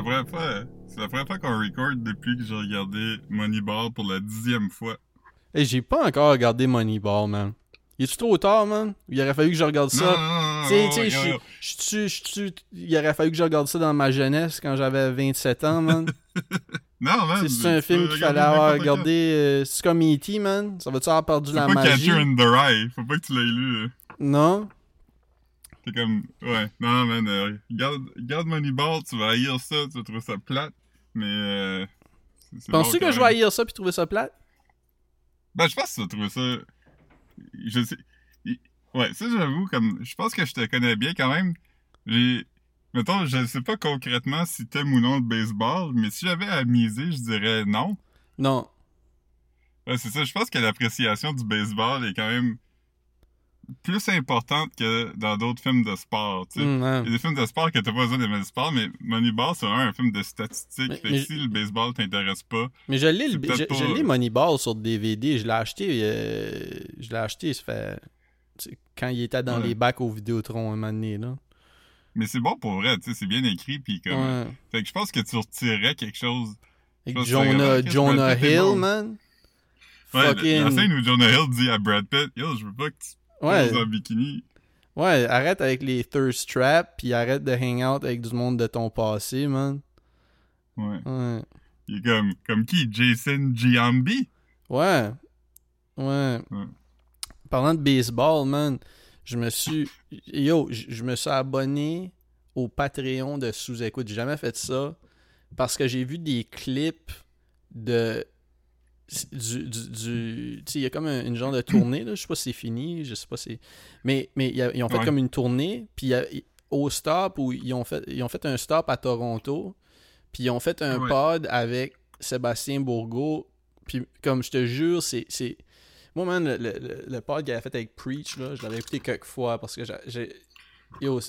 la première fois, c'est la première fois qu'on record depuis que j'ai regardé Moneyball pour la dixième fois. Hey, j'ai pas encore regardé Moneyball, man. Il est-tu trop tard, man? Il aurait fallu que je regarde ça. Tu sais, je il aurait fallu que je regarde ça dans ma jeunesse quand j'avais 27 ans, man. Non, man. C'est- un film qu'il fallait avoir regardé. euh, c'est comme E.T., man. Ça va-tu avoir perdu la pas magie? Catcher in the Rye. Faut pas que tu l'aies lu. là. Non? Comme, ouais, non, man, euh, regarde, regarde Moneyball, tu vas haïr ça, tu vas trouver ça plate, mais euh, Penses-tu que je vais haïr ça puis trouver ça plate? Ben, je pense que tu vas trouver ça, je sais, ouais, ça, j'avoue, comme, je pense que je te connais bien quand même, j'ai, mettons, je sais pas concrètement si t'aimes ou non le baseball, mais si j'avais à miser, je dirais non. Non. Ouais, c'est ça, je pense que l'appréciation du baseball est quand même plus importante que dans d'autres films de sport, tu sais. Hein. Il y a des films de sport que t'as pas besoin d'aimer le sport, mais Moneyball, c'est vraiment un film de statistiques. Mais- fait mais- que si le baseball t'intéresse pas, Mais je l'ai, C'est le- peut-être je, pas- je l'ai Moneyball sur DVD. Je l'ai acheté. euh, je l'ai acheté, ça fait. Quand il était dans Ouais. les bacs au Vidéotron un moment donné, là. mais c'est bon pour vrai, tu sais, c'est bien écrit, puis comme... Ouais. Fait que je pense que tu retirerais quelque chose... Avec pense que Jonah, Jonah Hill, bon. man. Ouais, la- la Fucking. scène où Jonah Hill dit à Brad Pitt, « Yo, je veux pas que tu Ouais. bikini. Ouais, arrête avec les thirst traps, puis arrête de hang out avec du monde de ton passé, man. » Ouais. Ouais. Il est comme... Comme qui? Jason Giambi? Ouais. Ouais. Ouais. Parlant de baseball, man, je me suis. Yo, je je me suis abonné au Patreon de sous-écoute. J'ai jamais fait ça parce que j'ai vu des clips de. Du. du, du- il y a comme un- une genre de tournée, là. Je sais pas si c'est fini, je sais pas si. Mais, mais y a- ils ont fait Ouais. comme une tournée, puis y a- au stop où ils ont, fait, ils ont fait un stop à Toronto, puis ils ont fait un Ouais. pod avec Sébastien Bourgault, puis comme je te jure, c'est. c'est- Moi, man, le, le, pod qu'il avait fait avec Preach, là, je l'avais écouté quelques fois parce que j'ai-. Yo,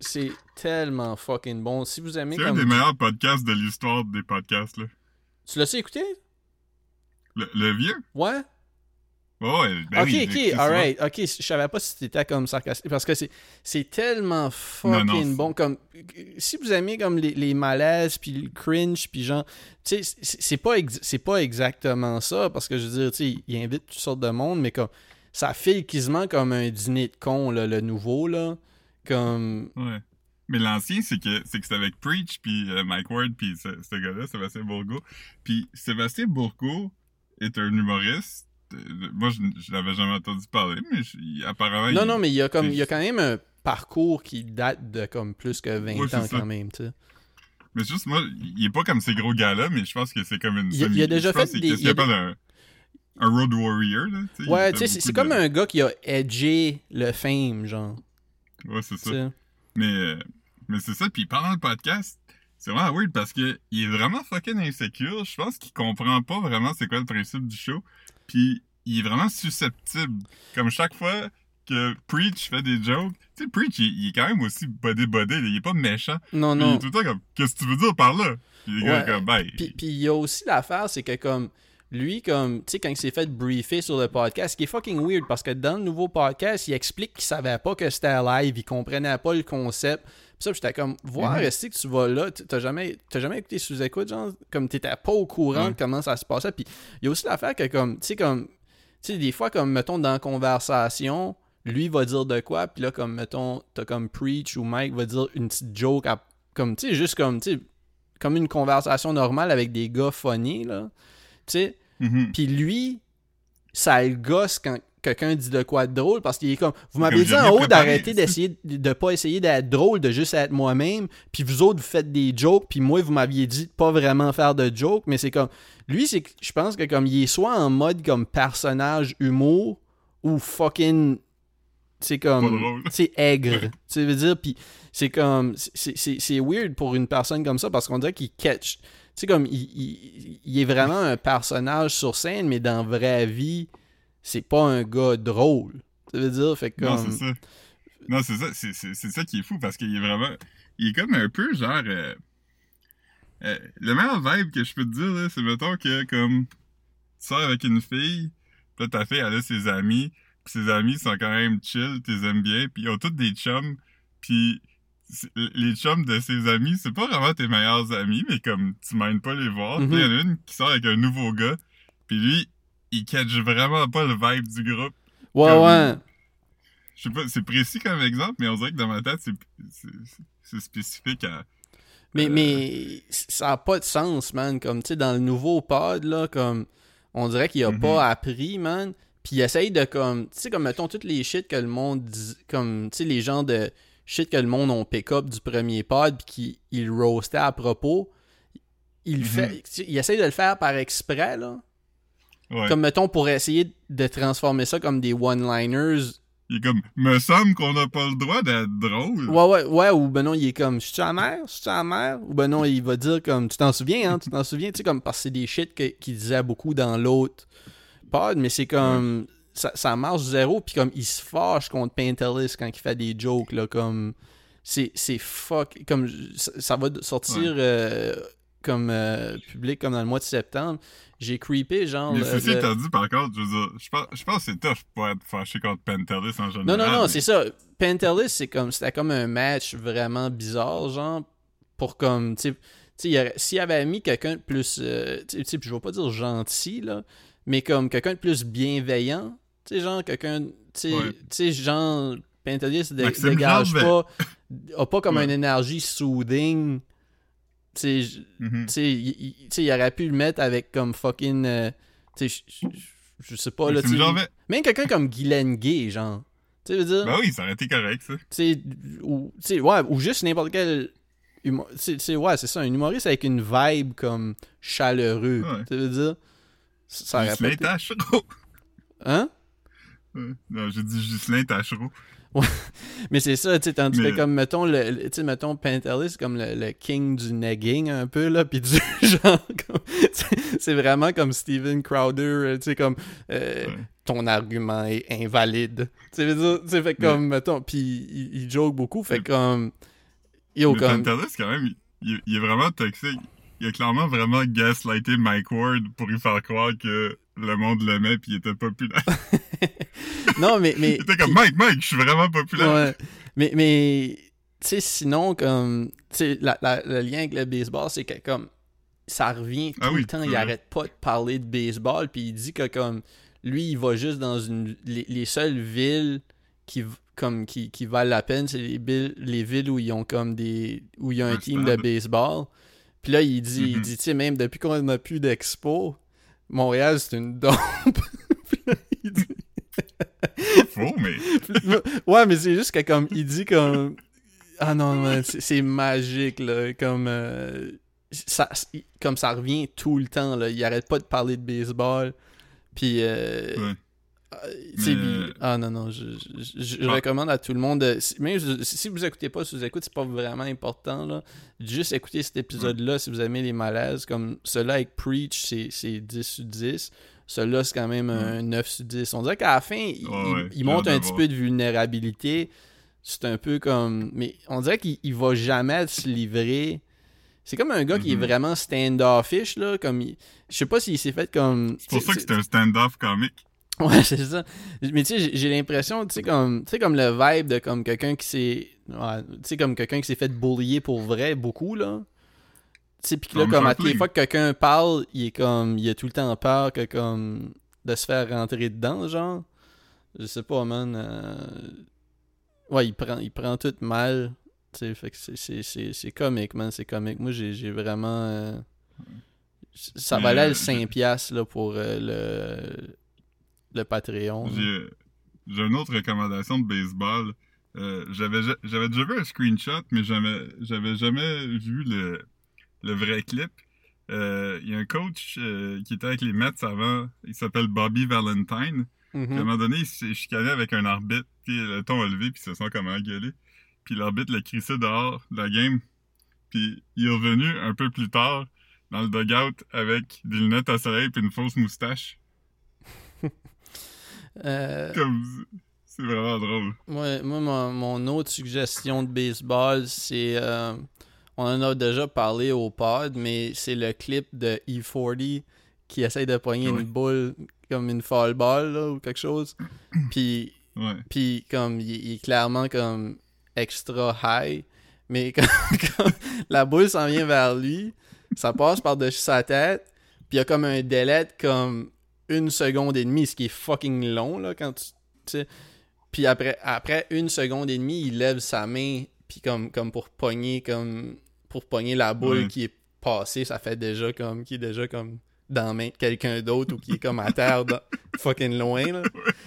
c'est- tellement fucking bon. Si vous aimez C'est un des meilleurs podcasts de l'histoire des podcasts, là. Tu l'as-tu écouté? Le, le vieux? Ouais? Ouais, ben ok, oui, ok, alright. Ok, je savais pas si t'étais comme sarcastique. Parce que c'est, c'est tellement fucking Non, non, c'est- bon. Comme, si vous aimez comme les, les malaises, puis le cringe, puis genre. Tu sais, c'est, c'est pas, c'est pas exactement ça. Parce que je veux dire, tu sais, il invite toutes sortes de monde, mais comme. Ça file quasiment comme un dîner de con, là, le nouveau, là. Comme. Ouais. Mais l'ancien, c'est que c'est que c'était avec Preach, puis euh, Mike Ward, puis ce, ce gars-là, Sébastien Bourgault. Puis Sébastien Bourgault est un humoriste. Euh, Moi, je, je l'avais jamais entendu parler, mais je- apparemment... Non, il- non, mais il y a comme. Il y a quand même un parcours qui date de comme plus que 20 Ouais, c'est ans quand même, tu sais. Mais juste, moi, il est pas comme ces gros gars-là, mais je pense que c'est comme une... Il a- il a déjà fait des- il a capable d'un un road warrior, là. Ouais, tu sais, c'est, comme un gars qui a edgé le fame, genre. Ouais, c'est ça. Mais, euh, mais c'est ça. Puis pendant le podcast, c'est vraiment weird parce que il est vraiment fucking insécure. Je pense qu'il comprend pas vraiment c'est quoi le principe du show. Puis il est vraiment susceptible. Comme chaque fois que Preach fait des jokes, tu sais, Preach, il, il est quand même aussi bodé-bodé. Il est pas méchant. Non, Puis Il non. est tout le temps comme, qu'est-ce que tu veux dire par là? Puis les gars, Ouais. comme, ben, Puis puis il y a aussi l'affaire, c'est que comme lui, comme, tu sais, quand il s'est fait briefer sur le podcast, ce qui est fucking weird parce que dans le nouveau podcast, il explique qu'il savait pas que c'était live, il comprenait pas le concept. Puis ça, j'étais comme, voir, Mhm. est-ce que tu vas là, t'as jamais, jamais écouté sous-écoute, genre, comme t'étais pas au courant Ouais. de comment ça se passait. Puis il y a aussi l'affaire que, comme, tu sais, comme, tu sais, des fois, comme, mettons, dans la conversation, lui va dire de quoi, puis là, comme, mettons, t'as comme Preach ou Mike va dire une petite joke, à- comme, tu sais, juste comme, tu sais, comme une conversation normale avec des gars funny, là. Tu sais, mhm. puis lui, ça le gosse quand quelqu'un dit de quoi de drôle parce qu'il est comme vous m'avez dit en haut d'arrêter d'essayer de pas essayer d'être drôle de juste être moi-même puis vous autres vous faites des jokes puis moi vous m'aviez dit de pas vraiment faire de jokes mais c'est comme lui c'est je pense que comme il est soit en mode comme personnage humour ou fucking c'est comme c'est aigre tu veux dire puis c'est comme c'est- weird pour une personne comme ça parce qu'on dirait qu'il catch sais comme il, il- il est vraiment un personnage sur scène mais dans la vraie vie c'est pas un gars drôle ça veut dire? Fait que Non, comme c'est ça. Non, c'est ça. C'est, ça qui est fou parce qu'il est vraiment. Il est comme un peu genre. euh, euh, le meilleur vibe que je peux te dire, là, c'est mettons que comme. Tu sors avec une fille, pis là ta fille, elle a ses amis, pis ses amis sont quand même chill, tu les aimes bien, pis ils ont tous des chums, pis les chums de ses amis, c'est pas vraiment tes meilleurs amis, mais comme tu m'aides pas les voir. Mhm. Il y en a une qui sort avec un nouveau gars, puis lui, il catch vraiment pas le vibe du groupe. Ouais, Comme- ouais. Je sais pas, c'est précis comme exemple, mais on dirait que dans ma tête, c'est, spécifique à... Mais, Euh. mais ça a pas de sens, man. Comme, tu sais, dans le nouveau pod, là, comme, on dirait qu'il a Mhm. pas appris, man. Puis il essaye de, comme, tu sais, comme, mettons, toutes les shit que le monde dit, comme, tu sais, les gens de shit que le monde ont pick-up du premier pod, puis qu'il roastait à propos. Il Mhm. fait, il essaye de le faire par exprès, là. Ouais. Comme, mettons, pour essayer de transformer ça comme des one-liners. Il est comme, me semble qu'on n'a pas le droit d'être drôle. Ouais, ouais, ouais, ou ben non, il est comme, je suis amer, je suis amer, ou ben non, il va dire comme, tu t'en souviens, hein, tu t'en souviens, tu sais, comme, parce que c'est des shit qu'il disait beaucoup dans l'autre pod, mais c'est comme, ça, ça marche zéro, puis comme, il se fâche contre Painterless quand il fait des jokes, là, comme, c'est, c'est fuck, comme, ça, ça va sortir, euh, comme, euh, public, comme dans le mois de septembre, j'ai creepé, genre, Mais le- ceci étant dit, par contre, je veux dire, je pense, je pense que c'est tough pour être fâché contre Pentelis en général. Non, non, non, mais- c'est ça. Pentelis, c'est comme, c'était comme un match vraiment bizarre, genre, pour comme, tu sais, s'il avait mis quelqu'un de plus, euh, tu sais, je vais pas dire gentil, là, mais comme quelqu'un de plus bienveillant, tu sais, genre, quelqu'un, tu sais, Ouais. genre, Maxime dégage pas, a pas comme Ouais. une énergie soothing, tu sais, Mhm. il, aurait pu le mettre avec comme fucking, euh, tu sais, je- sais pas, là, même quelqu'un comme Guylaine Gay, genre. Tu veux dire, Ben oui, ça aurait été correct, ça. tu sais, ou, ouais, ou juste n'importe quel. sais, ouais, c'est ça, un humoriste avec une vibe comme chaleureux. Ouais. Tu veux dire, ça ça. Hein? Ouais. Non, j'ai dit Ghislain Tachereau. Mais c'est ça, tu sais, tandis Mais- que comme, mettons, le, tu mettons, Pentelis, c'est comme le, le king du negging, un peu, là, pis du genre, c'est- vraiment comme Steven Crowder, euh, tu sais, comme, euh, Ouais. ton argument est invalide. Tu sais, fait comme, mettons, pis il, il joke beaucoup, fait Mais- comme, yo, Mais comme, Pentelis, quand même, il, est vraiment toxique. Il a clairement vraiment gaslighté Mike Ward pour lui faire croire que le monde l'aimait pis il était populaire. non, mais, mais, était comme Mike, Mike, je suis vraiment populaire. Ouais. Mais, mais tu sais, sinon, comme, tu sais, le lien avec le baseball, c'est que, comme, ça revient tout Ah oui, le temps. Il arrête pas de parler de baseball, puis il dit que, comme, lui, il va juste dans une. Les, les seules villes qui, comme, qui, qui valent la peine, c'est les, villes- les villes où ils ont, comme, des. où il y a un, Un team stade. de baseball. Puis là, il dit, il Mhm. dit, tu sais, même depuis qu'on n'a plus d'expo, Montréal, c'est une dompe. Puis là, il dit- Faux, mais. ouais, mais c'est juste que comme il dit comme ah non, c'est magique là, comme euh, ça comme ça revient tout le temps là, il arrête pas de parler de baseball. Puis euh, Ouais. tu sais, Mais- puis- ah non non, je, je, je- je Ah. recommande à tout le monde de, même si vous écoutez pas, si vous écoutez, c'est pas vraiment important là. Juste écoutez cet épisode là si vous aimez les malaises comme celui avec Preach, c'est 10 sur 10. Celui-là, c'est quand même un 9 sur 10. On dirait qu'à la fin, il, ouais, montre hâte un petit peu de vulnérabilité. C'est un peu comme. Mais on dirait qu'il il va jamais se livrer. C'est comme un gars qui est Mhm. vraiment stand-offish, là. Comme il- Je sais pas s'il s'est fait comme. C'est pour ça que c'est un stand-off comique. Ouais, c'est ça. Mais tu sais, j'ai- l'impression, tu sais, comme, tu sais, comme le vibe de comme quelqu'un qui s'est. ouais, tu sais, comme quelqu'un qui s'est fait bullier pour vrai, beaucoup, là. Tu sais, que là, comme à toutes les Sharpling. fois que quelqu'un parle, il est comme. Il a tout le temps peur que, comme. de se faire rentrer dedans, genre. Je sais pas, man. euh, Ouais, il prend, il prend tout mal. Tu sais, fait que c'est- comique, man. C'est comique. Moi, j'ai vraiment. euh, Ça valait le 5$ piastres, là, pour euh, le. Le Patreon. J'ai une autre recommandation de baseball. Euh, j'avais ja- j'avais déjà vu un screenshot, mais j'avais jamais vu le, le vrai clip. Euh, Il y a un coach euh, qui était avec les Mets avant, il s'appelle Bobby Valentine. Puis à un moment donné, il s'est chicané avec un arbitre, puis le ton a levé, puis ils se sont comme engueulés. Puis l'arbitre l'a crissé dehors de la game. Puis il est revenu un peu plus tard dans le dugout avec des lunettes à soleil puis une fausse moustache. Euh, Comme c'est vraiment drôle. moi, moi, mon, mon autre suggestion de baseball, c'est. On en a déjà parlé au pod, mais c'est le clip de E40 qui essaye de poigner une boule comme une foul ball là, ou quelque chose. Puis, Ouais. puis comme il, il est clairement comme extra high. Mais quand, quand la boule s'en vient vers lui, ça passe par-dessus sa tête, puis il y a comme un délai de comme une seconde et demie, ce qui est fucking long, là, quand tu... Puis après, après une seconde et demie, il lève sa main, puis comme, comme pour pogner, comme... Pour pogner la boule qui est passée, ça fait déjà comme... Qui est déjà comme dans la main de quelqu'un d'autre ou qui est comme à terre dans- fucking loin, là.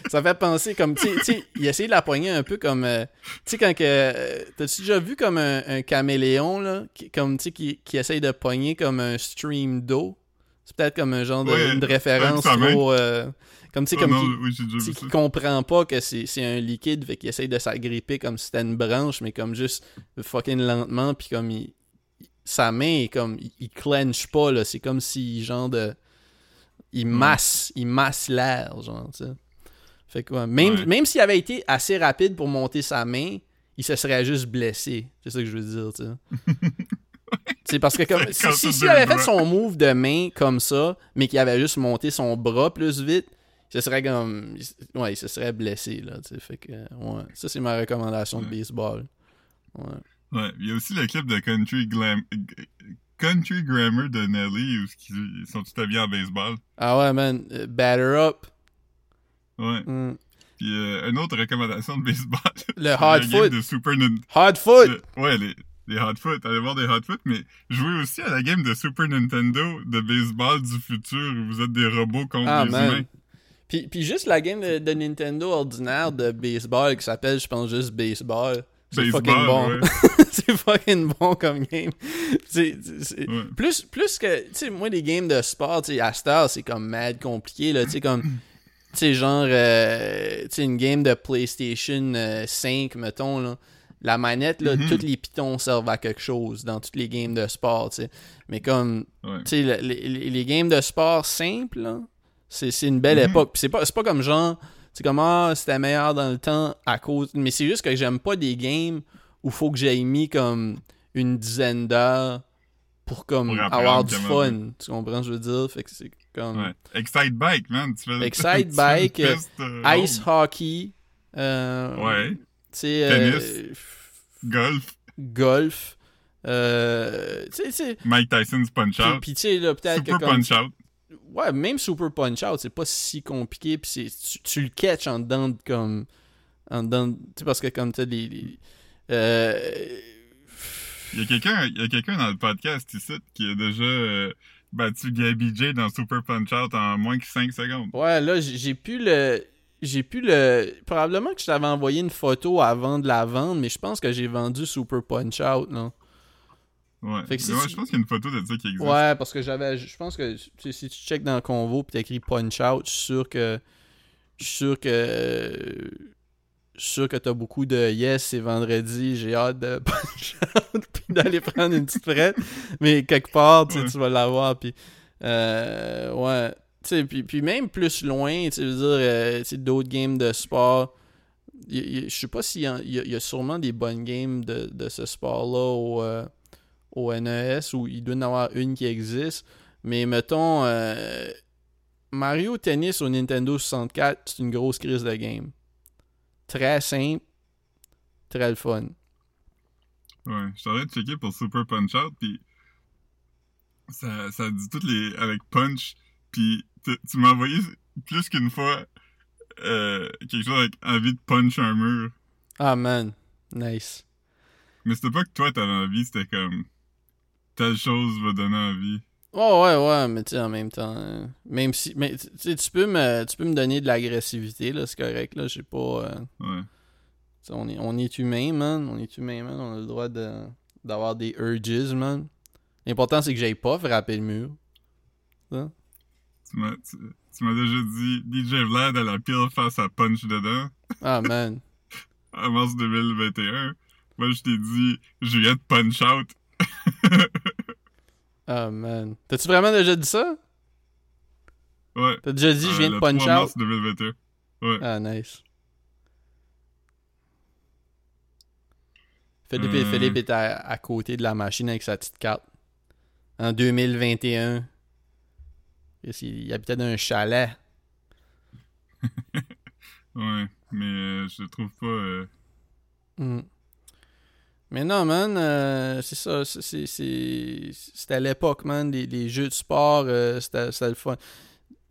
Ça fait penser comme, tu sais- il essaie de la pogner un peu comme, euh, tu sais, quand que, euh, t'as-tu déjà vu comme un, un caméléon, là, qui, comme, tu sais, qui, qui essaye de pogner comme un stream d'eau? C'est peut-être comme un genre de, Ouais, référence trop, euh, comme, tu sais, Oh comme non, qui, oui, qui comprend pas que c'est c'est un liquide, fait qu'il essaye de s'agripper comme si c'était une branche, mais comme juste fucking lentement, puis comme il, sa main est comme, il, il clenche pas, là, c'est comme si, genre de, il masse, il masse l'air, genre, tu sais. Fait que, ouais, même, Ouais. même s'il avait été assez rapide pour monter sa main, il se serait juste blessé. C'est ça que je veux dire, tu sais. C'est parce que comme si, si, s'il deux avait fait son move de main comme ça, mais qu'il avait juste monté son bras plus vite, il se serait comme ouais, il se serait blessé là, tu sais. Fait que ouais, ça c'est ma recommandation de baseball. Ouais. Ouais, il y a aussi le clip de Country Glam... Country Grammar de Nelly où ils sont tous habillés en baseball. Ah ouais man, euh, batter up. Ouais. Mm. Puis euh, une autre recommandation de baseball. Le game foot. de Super Nintendo. Hot foot. ouais, les, les hot foot. Allez voir des hot foot, mais jouez aussi à la game de Super Nintendo de baseball du futur où vous êtes des robots contre Ah des man. humains. Puis, puis juste la game de, de Nintendo ordinaire de baseball qui s'appelle, je pense, juste baseball. C'est Baseball, fucking bon. ouais. c'est fucking bon comme game. Plus, plus que, tu sais, moi, les games de sport, tu sais, à c'est comme mad compliqué, là, tu sais, comme, tu sais, genre, euh, tu sais, une game de PlayStation euh, 5, mettons, là, la manette, là, Mhm. tous les pitons servent à quelque chose dans toutes les games de sport, tu sais. Mais comme, Ouais. tu sais, le- les, les- les games de sport simples, là, c'est c'est une belle Mhm. époque. Puis c'est pas, c'est pas comme genre, c'est comme, ah, c'était meilleur dans le temps à cause. Mais c'est juste que j'aime pas des games où faut que j'aie mis comme une dizaine d'heures pour comme Pour avoir du fun. Tu comprends ce que je veux dire? Fait que c'est comme Ouais. Excite Bike, man. Tu fais, Excite tu Bike, euh, piste, euh, ice hockey. euh, Ouais. Tu sais, euh, Tennis. Golf. golf. Euh, tu sais, tu sais. Mike Tyson's Punch Puis, tu sais, là, peut-être que Super comme Punch Out. Ouais, même Super Punch Out, c'est pas si compliqué, puis tu, tu le catches en dedans de comme en dedans, de- tu sais parce que comme t'as les, les- euh, Il y a quelqu'un il y a quelqu'un dans le podcast ici qui a déjà euh, battu Gabby J dans Super Punch Out en moins que 5 secondes. ouais, là j'ai pu le j'ai pu le probablement que je t'avais envoyé une photo avant de la vendre, mais je pense que j'ai vendu Super Punch Out là. Ouais. Fait que si Ouais, tu- je pense qu'il y a une photo de ça qui existe. Ouais, parce que j'avais je pense que si tu checkes dans le convo puis t'écris Punch Out, je suis sûr que je suis sûr que je suis sûr que t'as beaucoup de yes, c'est vendredi, j'ai hâte de punch out puis d'aller prendre une petite frette. Mais quelque part, tu sais, Ouais. tu vas l'avoir. Puis, euh, ouais. Puis, puis même plus loin, tu veux dire, euh, d'autres games de sport. Je sais pas s'il y, y y a sûrement des bonnes games de, de ce sport-là au, euh, au NES ou il doit y en avoir une qui existe. Mais mettons, Mario Tennis au Nintendo 64, c'est une grosse crise de game. Très simple, très le fun. Ouais, je suis en train de checker pour Super Punch Out, puis ça, ça dit toutes les... avec Punch, puis tu m'as envoyé plus qu'une fois euh, quelque chose avec envie de punch un mur. Ah man, nice. Mais c'était pas que toi t'avais envie, c'était comme telle chose va donner envie. Oh ouais, ouais, mais tu sais, en même temps, euh, même si, mais tu sais, tu peux me, tu peux me donner de l'agressivité, là, c'est correct, là, j'ai pas, euh, Ouais. on est, on est humain, man, on est humain, man, on a le droit de, d'avoir des urges, man. L'important, c'est que j'aille pas frapper le mur. Tu m'as tu, tu m'as déjà dit DJ Vlad à la pile face à punch dedans Ah man. en mars 2021. Moi je t'ai dit Juliette punch out. Ah man. T'as-tu vraiment déjà dit ça? Ouais. T'as déjà dit, je Euh, viens de le punch 3 out? mars 2021. Ouais. Ah, nice. Philippe, Euh. Philippe est à, à côté de la machine avec sa petite carte. En 2021. Il, il habitait dans un chalet. Ouais. Mais euh, je trouve pas. euh, Hmm. Mais non, man, euh, c'est ça. c'est- c'est- c'est- C'était à l'époque, man. Les, les jeux de sport, euh, c'était le fun.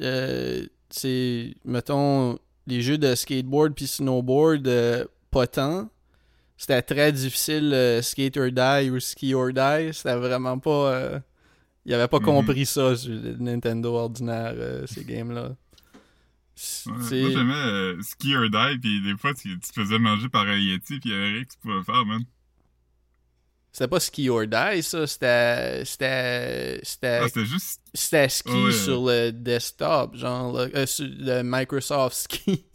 Euh, c'est, mettons, les jeux de skateboard puis snowboard, euh, pas tant. C'était très difficile, skate or die ou ski or die. C'était vraiment pas. il avait pas Mhm. compris ça sur le Nintendo ordinaire, euh, ces games-là. Moi, j'aimais euh, Ski or Die, puis des fois, tu, tu te faisais manger par un Yeti, puis il y avait rien que tu pouvais faire, man. C'était pas ski or die, ça. C'était. C'était. C'était Ah, juste... C'était ski ouais. sur le desktop, genre euh, sur le Microsoft Ski.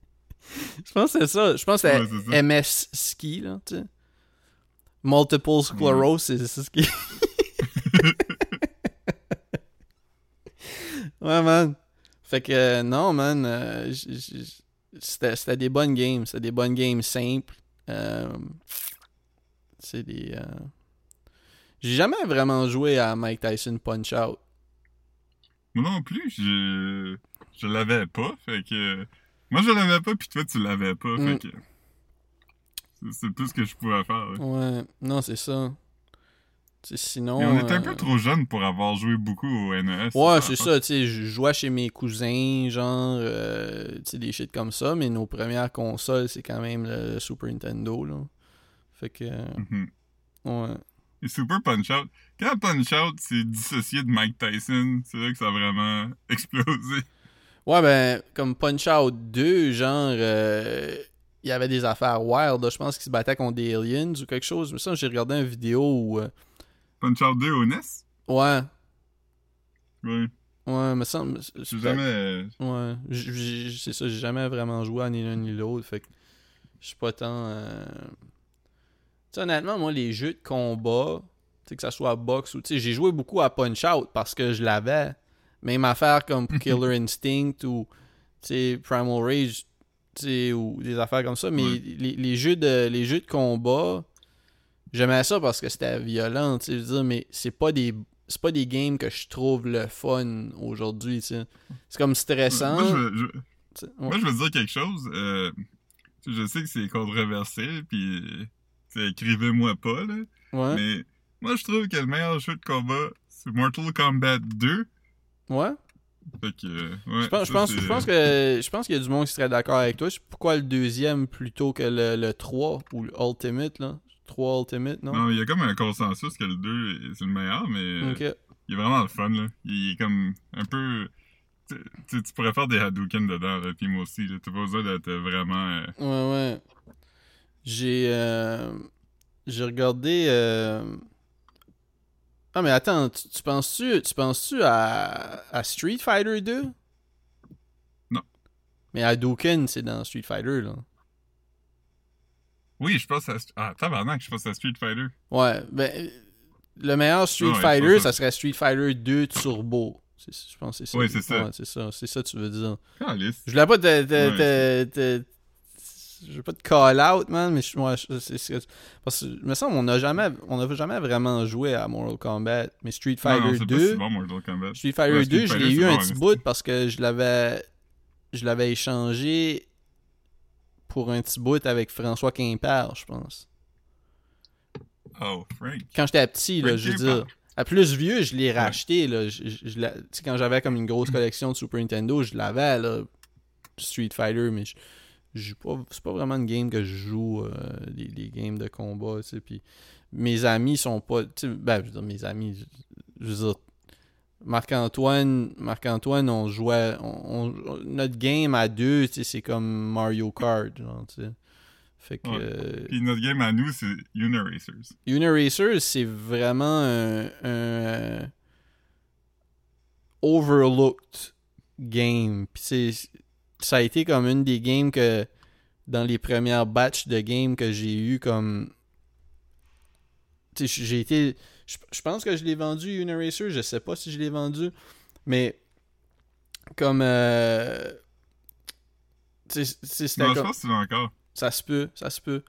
je pense que c'est ça. Je pense que Ouais, c'est. MS Ski, là, tu sais. Multiple sclerosis, c'est ce qui. ouais, man. Fait que, euh, non, man. euh, c'était c'était des bonnes games. C'était des bonnes games simples. Euh, c'est des. euh, J'ai jamais vraiment joué à Mike Tyson Punch Out. Moi non plus, je... Je l'avais pas, fait que... Moi, je l'avais pas, puis toi, tu l'avais pas, Mm. fait que... c'est- tout ce que je pouvais faire. Ouais, non, c'est ça. Sinon. Et on était un euh, peu trop jeunes pour avoir joué beaucoup au NES. Ouais, c'est ça, tu sais, je jouais chez mes cousins, genre, euh, tu sais, des shit comme ça, mais nos premières consoles, c'est quand même le Super Nintendo, là. Fait que, Mhm. ouais. Et Super Punch-Out. Quand Punch-Out s'est dissocié de Mike Tyson, c'est là que ça a vraiment explosé. Ouais, ben, comme Punch-Out 2, genre, euh, il y avait des affaires wild, je pense qu'ils se battaient contre des aliens ou quelque chose. Mais ça, j'ai regardé une vidéo où, euh, Punch-Out 2 au NES? ouais, Ouais. ouais, me semble... J'ai jamais... Ouais, c'est ça, j'ai jamais vraiment joué à ni l'un ni l'autre, fait que je suis pas tant... euh, Honnêtement, moi, les jeux de combat, tu sais, que ça soit boxe ou... Tu sais, j'ai joué beaucoup à Punch-Out parce que je l'avais. Même affaire comme Killer Instinct ou, Primal Rage, ou des affaires comme ça, mais Ouais. les, les jeux de, les jeux de combat, j'aimais ça parce que c'était violent, je veux dire, mais c'est pas des... C'est pas des games que je trouve le fun aujourd'hui. C'est comme stressant. Moi, je veux, je- tu sais, ouais. moi, je veux dire quelque chose. euh, je sais que c'est controversé, puis écrivez-moi pas, là. Ouais. Mais moi, je trouve que le meilleur jeu de combat, c'est Mortal Kombat 2. Ouais. Fait que, euh, ouais, Je pense, je pense, je pense que je pense qu'il y a du monde qui serait d'accord avec toi. Pourquoi le deuxième plutôt que le, le 3 ou le Ultimate là 3 Ultimate, non? Non, il y a comme un consensus que le 2 c'est le meilleur, mais euh, il est vraiment le fun, là. Il est comme un peu... Tu tu- tu pourrais faire des Hadouken dedans, là, puis moi aussi, là. T'as pas besoin d'être vraiment... euh, Ouais, ouais. J'ai euh, j'ai regardé euh... Ah mais attends, tu, tu penses-tu tu penses-tu à, à Street Fighter 2 Non. Mais Hadouken, c'est dans Street Fighter là. Oui, je pense à... Ah, tabarnak, je pense à Street Fighter. Ouais, ben le meilleur Street Ouais, Fighter, ça. ça serait Street Fighter 2 Turbo. Je pense que c'est ça. Oui, c'est ça. Ouais, c'est ça. C'est ça que tu veux dire. Calice. Je voulais pas te. te, Ouais, te- te- je veux pas te call out, man, mais je, c'est- parce que me semble on n'a jamais, on n'a jamais vraiment joué à Mortal Kombat, mais Street Fighter non, c'est pas 2, si bon, Mortal Kombat. Street Fighter Ouais, 2, Street je l'ai eu un petit bout parce que je l'avais, je l'avais échangé pour un petit bout avec François Quimper, je pense. Oh, Frank. Quand j'étais petit, là, Frank je veux dire. À plus vieux, je l'ai racheté. Là. Je, quand j'avais comme une grosse collection de Super Nintendo, je l'avais, là, Street Fighter, mais c'est pas vraiment une game que je joue, euh, les, les games de combat. Tu sais, puis mes amis sont pas. tu sais, Ben, je veux dire, mes amis, je, je veux dire. Marc-Antoine, Marc-Antoine, on jouait. On, on- notre game à deux, tu sais, c'est comme Mario Kart. Genre, tu sais. Fait que. Ouais. euh, Puis notre game à nous, c'est Uniracers. Uniracers, c'est vraiment un, un, euh, overlooked game. Puis ça a été comme une des games que dans les premières batches de games que j'ai eu comme j'ai été je, je pense que je l'ai vendu Uniracer, je sais pas si je l'ai vendu mais comme euh, tu sais, tu sais, c'était Non, je comme- pense que tu l'as encore. ça se peut, ça se peut.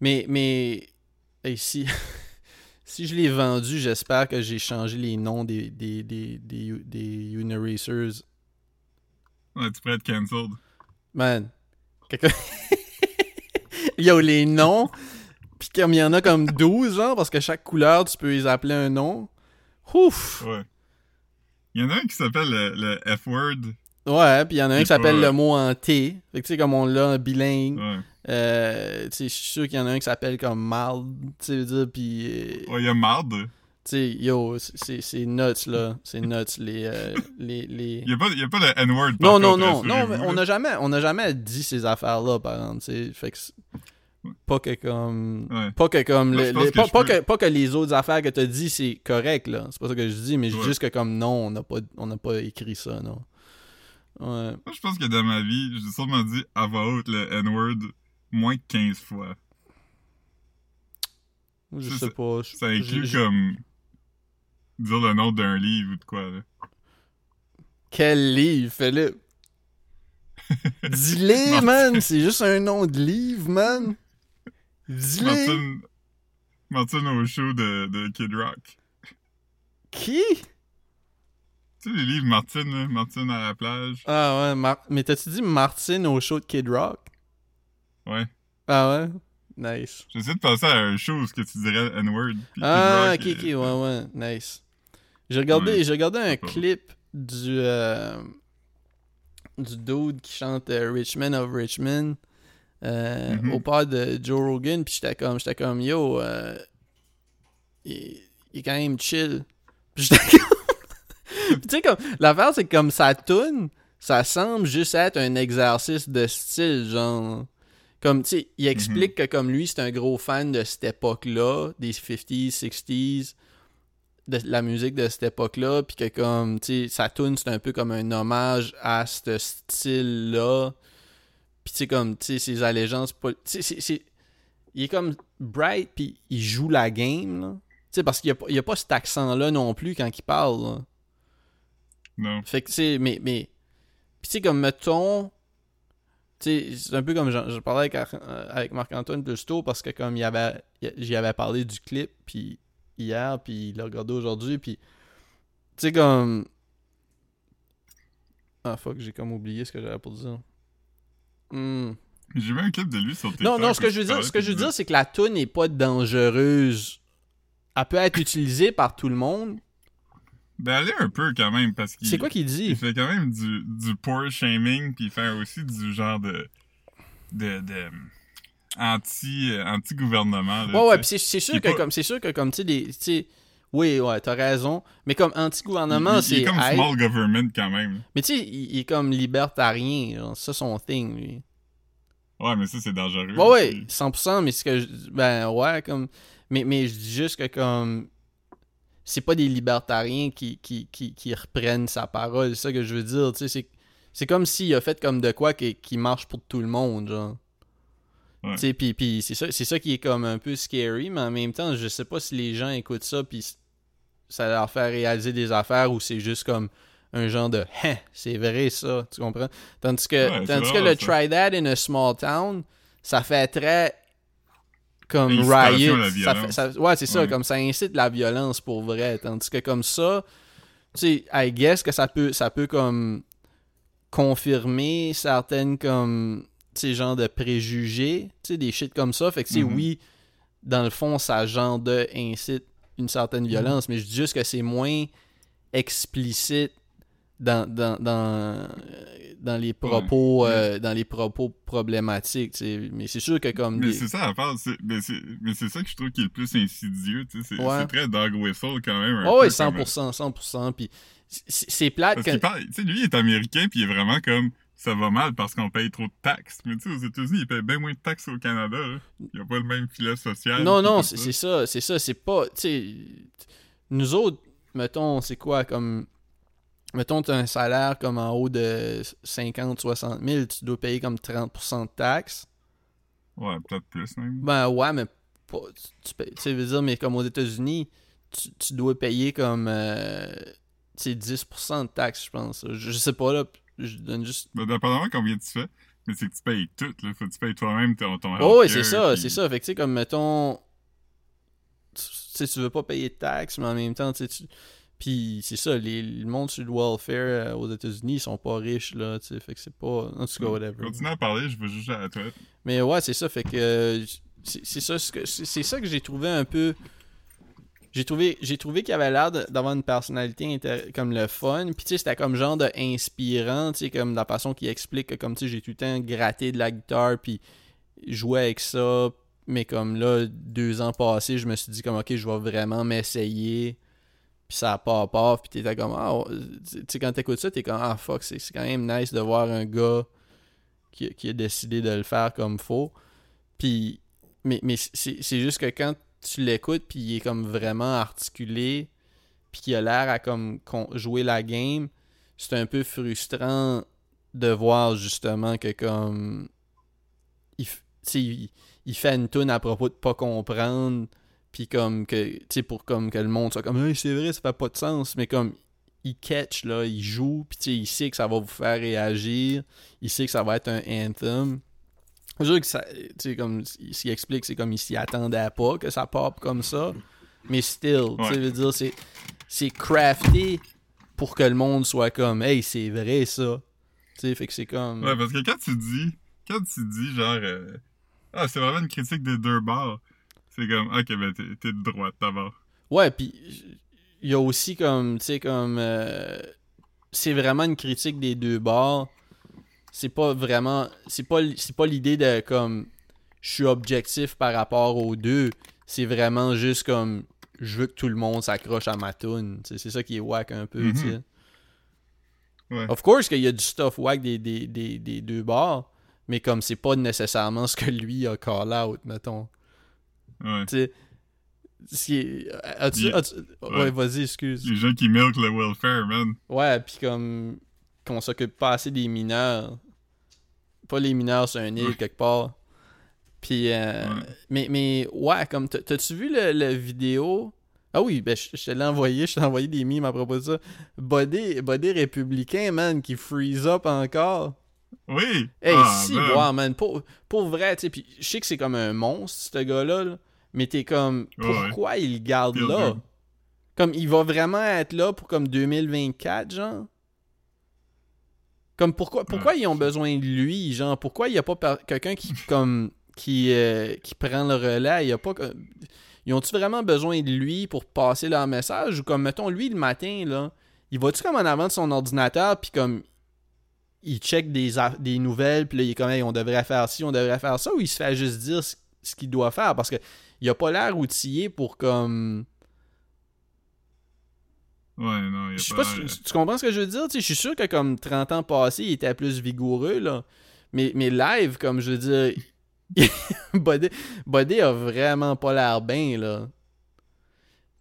Mais, mais, hey, si, si je l'ai vendu, j'espère que j'ai changé les noms des, des, des, des, des Uniracers. Ouais, tu pourrais être cancelled. Man, quelqu'un... Yo, les noms, Puis comme il y en a comme 12, genre, parce que chaque couleur, tu peux les appeler un nom. Ouf! Ouais. Il y en a un qui s'appelle le, le F-word. Ouais, puis il y en a un qui s'appelle le mot en T. Fait que tu sais, comme on l'a en bilingue. Ouais. Euh, tu sais, je suis sûr qu'il y en a un qui s'appelle comme Mal. Tu sais, dire, puis. euh, Ouais, il y a marde. Tu sais, yo, c'est nuts, là. C'est nuts, les. euh, les, les... Il y a a pas de N-word. Non, non, contre, non, non, mais on n'a jamais, on a jamais dit ces affaires-là, par exemple. Fait que. Pas que comme. Ouais. Pas que comme. Moi, le- je pense le- que pas, que, pas que les autres affaires que t'as dit, c'est correct, là. C'est pas ça que je dis, mais Ouais. juste que comme non, on n'a pas, on pas écrit ça, non. Ouais. Moi, je pense que dans ma vie, j'ai sûrement dit à voix haute le N-word moins que 15 fois. Je sais pas. Ça inclut comme dire le nom d'un livre ou de quoi, là. Quel livre, Philippe? Dis-les, Martine. man! C'est juste un nom de livre, man! Dis-les! Martine au show de, de Kid Rock. Qui? Tu sais, les livres Martine, là, Martine à la plage. Ah ouais, Mar- mais t'as-tu dit Martine au show de Kid Rock? Ouais. Ah ouais? Nice. J'essaie de penser à un show où ce que tu dirais N-word. Kid Ah, Rock, ok, ok, ouais, ouais, nice. J'ai regardé, j'ai regardé un clip du, euh, du dude qui chante euh, Richmond of Richmond euh, Mhm. au pas de Joe Rogan, puis j'étais comme, j'étais comme, yo, euh, il, il est quand même chill. Puis j'étais comme... Tu sais, comme, l'affaire, c'est que comme ça tourne, ça semble juste être un exercice de style, genre... Comme, tu sais, il explique que comme lui, c'est un gros fan de cette époque-là, des 50s, 60s, de la musique de cette époque-là, puis que comme, tu sais, sa tune c'est un peu comme un hommage à ce style-là. Puis tu sais, comme, tu sais, ses allégeances, pas- tu sais, c'est- il est comme bright, puis il joue la game, là. Tu sais, parce qu'il n'y a, a pas cet accent-là non plus quand il parle, là. Non. Fait que, tu sais, mais, mais. Puis, tu sais, comme, mettons. Tu sais, c'est un peu comme je, parlais avec, euh, avec Marc-Antoine plus tôt parce que, comme, il avait, j'y avais parlé du clip, puis hier, puis il l'a regardé aujourd'hui, puis. Tu sais, comme. Ah, fuck, j'ai comme oublié ce que j'avais pour dire. Hmm. J'ai vu un clip de lui sur TikTok. Non, non, ce que je veux dire, ce que je veux dire, c'est que la toune n'est pas dangereuse. Elle peut être utilisée par tout le monde. Ben, allez un peu quand même, parce qu'il C'est quoi qu'il il dit? fait quand même du, du poor shaming, puis il fait aussi du genre de. de. de. Anti. euh, anti-gouvernement. là, Ouais, ouais, c'est c'est sûr que comme c'est sûr que comme tu sais oui, ouais, t'as raison, mais comme anti-gouvernement, il, il c'est est comme small government quand même. mais tu sais il, il est comme libertarien, genre, c'est ça son thing lui. Ouais, mais ça, c'est dangereux. Ouais ouais, Puis- 100% mais ce que je, ben ouais comme mais mais je dis juste que comme c'est pas des libertariens qui, qui, qui, qui reprennent sa parole, c'est ça que je veux dire, tu sais c'est c'est comme s'il a fait comme de quoi qui, qui marche pour tout le monde, genre. Ouais. Puis, puis c'est ça, c'est ça qui est comme un peu scary, mais en même temps, je sais pas si les gens écoutent ça, puis ça leur fait réaliser des affaires ou c'est juste comme un genre de Hein, c'est vrai ça, tu comprends? Tandis que, Ouais, tandis que le ça. try that in a small town, ça fait très comme riot. Ça fait- ça- ouais, c'est ça, Ouais. comme ça incite la violence pour vrai. Tandis que comme ça, tu sais, I guess que ça peut, ça peut comme confirmer certaines comme tu sais genre de préjugés, des shit comme ça. Fait que sais Mhm. oui, dans le fond ça genre de incite une certaine violence, mais je dis juste que c'est moins explicite dans dans dans, dans les propos Ouais. euh, dans les propos problématiques, mais c'est sûr que comme Mais des- c'est ça à part, c'est- mais c'est c'est ça que je trouve qui est le plus insidieux, tu sais, c'est Ouais. c'est très dog whistle quand même. Oh, oui, comme- 100%, 100%. Puis c'est c'est plate Parce que... parle, lui, il est américain, puis il est vraiment comme, ça va mal parce qu'on paye trop de taxes. Mais tu sais, aux États-Unis, ils payent bien moins de taxes au Canada, là. Il n'y a pas le même filet social. Non, non, c'est ça. c'est ça, c'est pas... Tu sais, nous autres, mettons, c'est quoi, comme... Mettons, t'as un salaire comme en haut de 50, 60 000, tu dois payer comme 30% de taxes. Ouais, peut-être plus, même. Ben ouais, mais pas... Tu, tu tu veux dire, mais comme aux États-Unis, tu, tu dois payer comme... euh, tu sais, 10% de taxes, je pense. Je, je sais pas, là, je donne juste... Ben, dépendamment combien tu fais, mais c'est que tu payes tout, là. Faut que tu payes toi-même ton, ton Oh, oui, c'est ça, puis- c'est ça. Fait que, tu sais, comme, mettons, tu sais, tu veux pas payer de taxes, mais en même temps, tu sais, tu- Puis, c'est ça, les, le monde sur le welfare euh, aux États-Unis, ils sont pas riches, là, tu sais. Fait que c'est pas. En tout cas, whatever. Continue à parler, je vais juste à la toilette. Mais ouais, c'est ça. Fait que. euh, c'est ça, ce que- ça que j'ai trouvé un peu. J'ai trouvé, j'ai trouvé qu'il avait l'air d'avoir une personnalité comme le fun. Puis tu sais, c'était comme genre de inspirant, tu sais, comme la façon qu'il explique que comme tu sais, j'ai tout le temps gratté de la guitare puis joué avec ça. Mais comme là, deux ans passés, je me suis dit comme ok, je vais vraiment m'essayer. Puis ça pas part. Puis t'étais comme ah, ouais. tu sais, quand t'écoutes ça, t'es comme ah fuck, c'est quand même nice de voir un gars qui, qui a décidé de le faire comme faut. Puis, mais, mais c'est juste que quand tu l'écoutes, puis il est comme vraiment articulé, puis qu'il a l'air à comme jouer la game, c'est un peu frustrant de voir justement que comme. Il, il, fait une tune à propos de pas comprendre, puis comme que. Tu sais, pour comme que le monde soit comme, Hey, c'est vrai, ça fait pas de sens, mais comme. Il catch, là, il joue, puis il sait que ça va vous faire réagir, il sait que ça va être un anthem. C'est sûr que ça, tu sais, comme, ce qu'il explique, c'est comme il s'y attendait pas que ça pop comme ça. Mais still, tu sais, Ouais. veux dire, c'est, c'est crafté pour que le monde soit comme, hey, c'est vrai ça. Tu sais, fait que c'est comme. Ouais, parce que quand tu dis, quand tu dis genre, euh, ah, c'est vraiment une critique des deux bords, c'est comme, ok, ben t'es t'es de droite d'abord. Ouais, puis il y a aussi comme, tu sais, comme. euh, c'est vraiment une critique des deux bords. C'est pas vraiment. C'est pas, c'est pas l'idée de comme. Je suis objectif par rapport aux deux. C'est vraiment juste comme. Je veux que tout le monde s'accroche à ma tune. Tu C'est ça qui est whack un peu, tu sais. Ouais. Of course qu'il y a du stuff whack des, des, des, des deux bords. Mais comme c'est pas nécessairement ce que lui a call out, mettons. Ouais. Tu. Yeah. as-tu- Ouais, Ouais. vas-y, excuse. Les gens qui milk le welfare, man. Ouais, puis comme qu'on s'occupe pas assez des mineurs. Pas les mineurs sur un île Ouais. quelque part. Puis euh, Ouais. mais mais ouais, comme t'as- t'as-tu vu le, le vidéo? Ah oui, ben je je te l'ai envoyé, je t'ai envoyé des mimes à propos de ça. Body, body républicain, man, qui freeze up encore. Oui! Hey, Ah, si, man. ouais, man, pour, pour vrai, tu sais, puis je sais que c'est comme un monstre, ce gars-là, là, mais t'es comme, Ouais, ouais. pourquoi il le garde là? Comme, il va vraiment être là pour comme 2024, genre? Comme, pourquoi, pourquoi ils ont besoin de lui, genre? Pourquoi il n'y a pas quelqu'un qui, comme, qui, euh, qui prend le relais? Il y a pas... Ils ont-tu vraiment besoin de lui pour passer leur message? Ou comme, mettons, lui, le matin, là, il va-tu comme en avant de son ordinateur, puis comme, il check des, des nouvelles, puis là, il est comme, Hey, on devrait faire ci, on devrait faire ça, ou il se fait juste dire ce, ce qu'il doit faire? Parce que il a pas l'air outillé pour, comme... Ouais, non, il y a Je sais pas. pas si tu, comprends ce que je veux dire, tu sais, je suis sûr que comme 30 ans passés, il était plus vigoureux, là. Mais, mais live, comme je veux dire, Buddy, Buddy a vraiment pas l'air bien, là.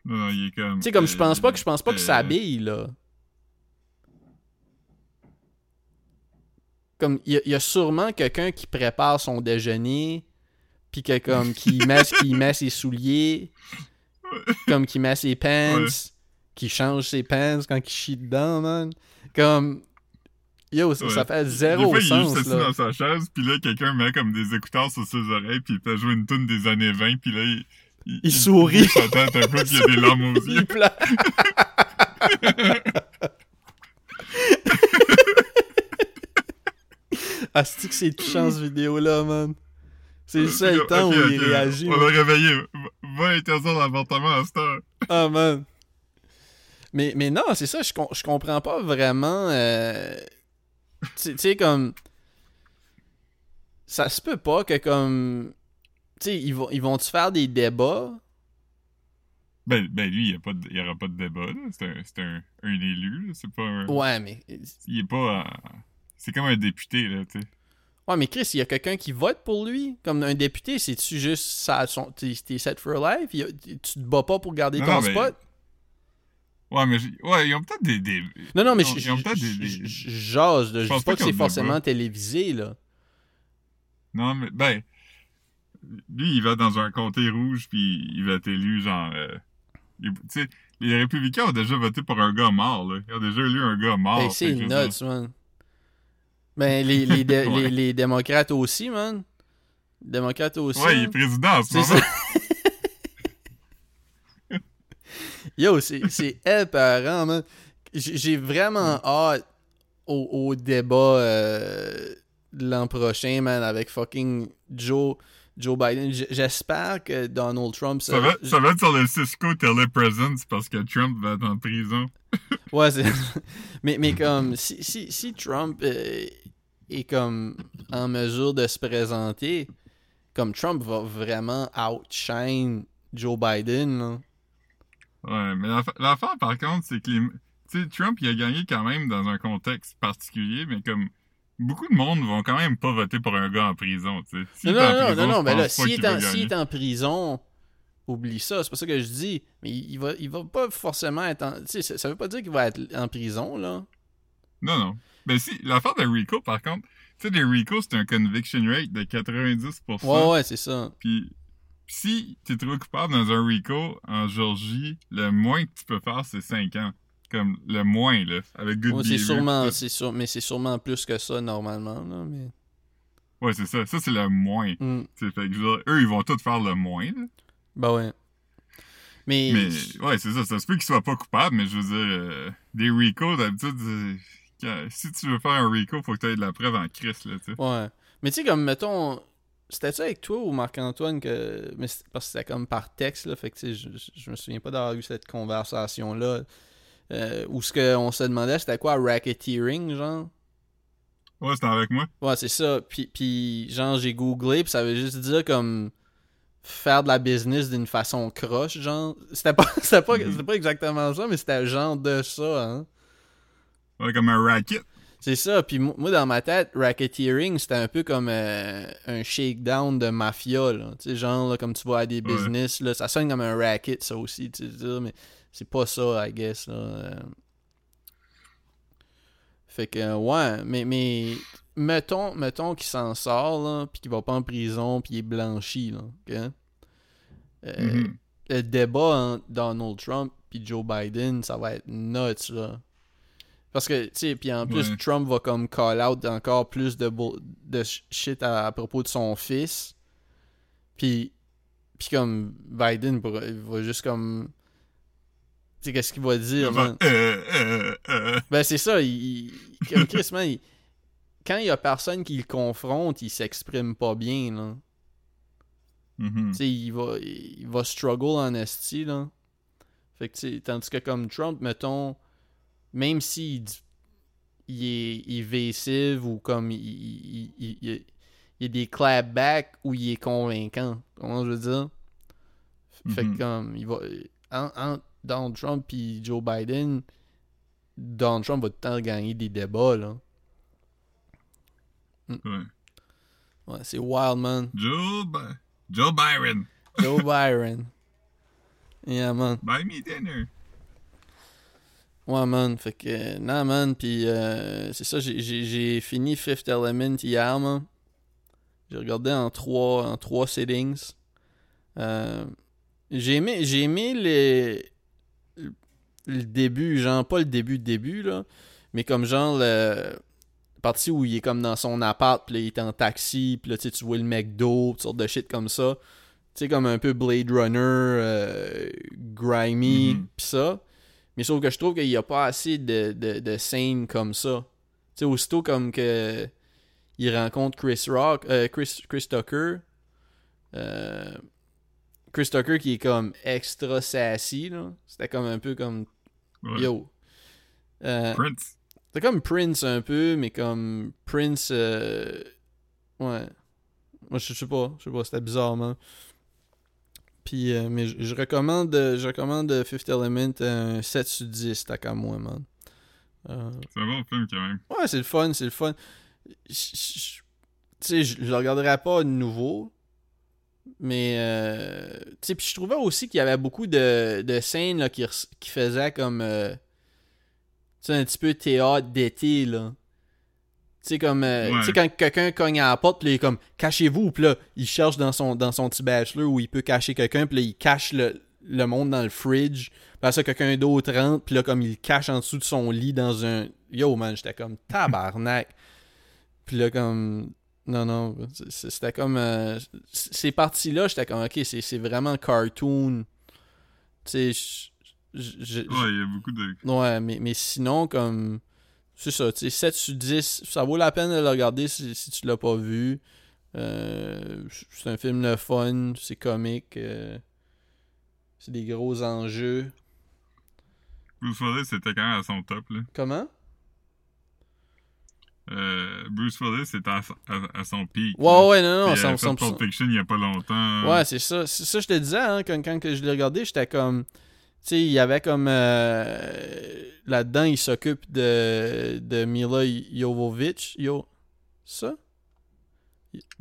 Il est comme. Tu sais, comme je pense pas que je pense pas qu'il s'habille, là. Comme, il y, a- il y a sûrement quelqu'un qui prépare son déjeuner, puis que comme, qui met, qui met ses souliers, comme, qui met ses pants, Ouais. Qui change ses pants quand il chie dedans, man. Comme, yo, ça, Ouais. ça fait Des zéro fois, il est sens, juste assis dans sa chaise, puis là, quelqu'un met comme des écouteurs sur ses oreilles, puis il fait jouer une tune des années 20, puis là, il. Il sourit. Il sa tête un peu, puis il y a des larmes aux Il yeux. pleure. Asti que c'est touchant ce vidéo-là, man? C'est le seul temps où il réagit. On man. l'a réveillé. Va- Va interdire l'avortement à cette heure. Ah, man. Mais, mais non, c'est ça, je, com- je comprends pas vraiment. euh, Tu sais- comme. Ça se peut pas que, comme. Tu sais, ils vont, ils vont-tu faire des débats? Ben, ben lui, il n'y aura pas de débat, là. C'est un, un, un élu. C'est pas un. Ouais, mais. Il est pas. euh, C'est comme un député, là, tu sais. Ouais, mais Chris, il y a quelqu'un qui vote pour lui. Comme un député, c'est-tu juste t'es, set for life? A- tu te bats pas pour garder Non, ton non, spot? Ouais, mais. Ouais, ils ont peut-être des. des... Non, non, mais ils ont- je ils ont peut-être des- je- des- dis pas que c'est forcément débat. télévisé, là. Non, mais. Ben. Lui, il va dans un comté rouge, puis il va être élu, genre. euh, Tu sais, les républicains ont déjà voté pour un gars mort, là. Ils ont déjà élu un gars mort. Fait c'est nuts, man. Ben, les, les, Ouais. les, les démocrates aussi, man. Les démocrates aussi. Ouais, il est président en ce C'est moment. Yo, c'est épeurant, man. J'ai vraiment hâte au, au débat euh, l'an prochain, man, avec fucking Joe, Joe Biden. J'espère que Donald Trump. Ça va, ça va être sur le Cisco Telepresence parce que Trump va être en prison. Ouais, c'est. mais, mais comme, si, si, si Trump euh, est comme en mesure de se présenter, comme Trump va vraiment outshine Joe Biden, là. Ouais, mais l'affa- l'affaire, par contre, c'est que les... Tu sais, Trump, il a gagné quand même dans un contexte particulier, mais comme... Beaucoup de monde vont quand même pas voter pour un gars en prison, tu sais. S'il Non, en non, non, non, mais là, s'il est, en- est en prison, oublie ça, c'est pas ça que je dis. Mais il, va, il va pas forcément être en. Tu sais, ça, ça veut pas dire qu'il va être en prison, là. Non, non. Mais si, l'affaire de Rico, par contre, tu sais, les Rico, c'est un conviction rate de 90%. Ouais, ouais, c'est ça. Puis, si t'es trouvé coupable dans un RICO en Georgie, le moins que tu peux faire, c'est 5 ans. Comme le moins, là. Avec good Ouais, c'est behavior, sûrement, c'est sûr, mais c'est sûrement plus que ça normalement, là. Mais... Ouais, c'est ça. Ça, c'est le moins. Sais, fait que eux, ils vont tous faire le moins, là. Bah ouais. Mais, Mais, ouais, c'est ça. Ça se peut qu'ils soient pas coupables, mais je veux dire, euh, des RICO, d'habitude, si tu veux faire un RICO, faut que tu aies de la preuve en crise, là, tu ouais. Mais tu sais, comme mettons. C'était ça avec toi ou Marc-Antoine que. Mais parce que c'était comme par texte, là. Fait que je, je me souviens pas d'avoir eu cette conversation-là. Euh, où ce qu'on se demandait, c'était quoi, racketeering, genre? Ouais, c'était avec moi. Ouais, c'est ça. Puis, puis genre, j'ai googlé, puis ça veut juste dire comme faire de la business d'une façon croche, genre. C'était pas, c'était pas, Mhm. pas exactement ça, mais c'était genre de ça, hein. Ouais, comme un racket. C'est ça. Puis mo- moi, dans ma tête, racketeering, c'était un peu comme euh, un shakedown de mafia, là. Tu sais, genre, là, comme tu vois à des Ouais. business, là. Ça sonne comme un racket, ça aussi, tu sais, mais c'est pas ça, I guess, là. Euh. Fait que, ouais, mais, mais mettons, mettons qu'il s'en sort, là, puis qu'il va pas en prison, puis il est blanchi, là? Euh, Mhm. le débat entre Donald Trump puis Joe Biden, ça va être nuts, là. Parce que, tu sais, puis en plus, Ouais. Trump va comme call out encore plus de, de sh- shit à, à propos de son fils. Puis, puis comme Biden va, il va juste comme... Tu sais, qu'est-ce qu'il va dire, euh, euh, euh. Ben, c'est ça, il... comme Chris, man, il- quand il y a personne qui le confronte, il s'exprime pas bien, là. Mhm. Tu sais, il va, il va struggle en esti, là. Fait que, tu sais, tandis que comme Trump, mettons, même s'il il est évasive ou comme il, il, il, il- il y a des clapbacks où il est convaincant. Comment je veux dire? Fait que Mhm. comme, il va... En, en Donald Trump puis Joe Biden, Donald Trump va tout le temps gagner des débats, là. Ouais. Ouais, c'est wild, man. Joe, Bi- Joe Byron. Joe Byron. Yeah, man. Buy me dinner. Ouais, man. Fait que, euh, non, man. Puis, euh, c'est ça, j'ai- fini Fifth Element hier, man. J'ai regardé en trois, en trois sittings. Euh, j'ai aimé, j'ai aimé les, le, le début, genre, pas le début, début, là, mais comme genre, le la partie où il est comme dans son appart, puis là, il est en taxi, puis là, tu vois le McDo, toutes sortes de shit comme ça. Tu sais, comme un peu Blade Runner, euh, grimy, Mhm. pis ça. Mais sauf que je trouve qu'il n'y a pas assez de, de, de scènes comme ça. Tu sais, aussitôt comme que il rencontre Chris Rock, euh, Chris, Chris Tucker. euh, Chris Tucker qui est comme extra sassy, là. C'était comme un peu comme Ouais. yo. Euh, Prince. c'est comme Prince un peu, mais comme Prince. Ouais. Moi, je sais pas. Je sais pas, c'était bizarre, man. Puis, euh, mais je, recommande, euh, je recommande euh, Fifth Element un 7 sur 10, t'as qu'à moi, man. Euh, C'est un bon film quand même. Ouais, c'est le fun, c'est le fun. Tu sais, je le regarderai pas de nouveau. Mais, euh, tu sais, puis je trouvais aussi qu'il y avait beaucoup de, de scènes là, qui, qui faisaient comme, euh, tu sais, un petit peu théâtre d'été, là. Tu sais, comme, euh, Ouais. tu sais, quand quelqu'un cogne à la porte, puis il est comme, cachez-vous, puis là, il cherche dans son, dans son petit bachelor où il peut cacher quelqu'un, puis là, il cache le, le monde dans le fridge. Puis ça, quelqu'un d'autre rentre, puis là, comme il le cache en dessous de son lit dans un. Yo, man, j'étais comme tabarnak. puis là, comme. Non, non, c'était comme. euh, ces parties-là, j'étais comme, ok, c'est c'est vraiment cartoon. Tu sais, je- je- je- Ouais, il y a beaucoup de. Ouais, mais, mais sinon, comme. C'est ça, tu sais, 7 sur 10, ça vaut la peine de le regarder si, si tu l'as pas vu. Euh, c'est un film le fun, c'est comique. euh, c'est des gros enjeux. Bruce Willis c'était quand même à son top, là. Comment? Euh, Bruce Willis c'était à, son- à- à son pic. Ouais, là. ouais, non, non, Puis il avait 100%. fait Pulp Fiction il y a pas longtemps. Ouais, c'est ça. C'est ça, je te disais, hein, quand, quand je l'ai regardé, j'étais comme. Sais, il y avait comme. euh, Là-dedans, il s'occupe de, de Mila Jovovich. Yo. Ça?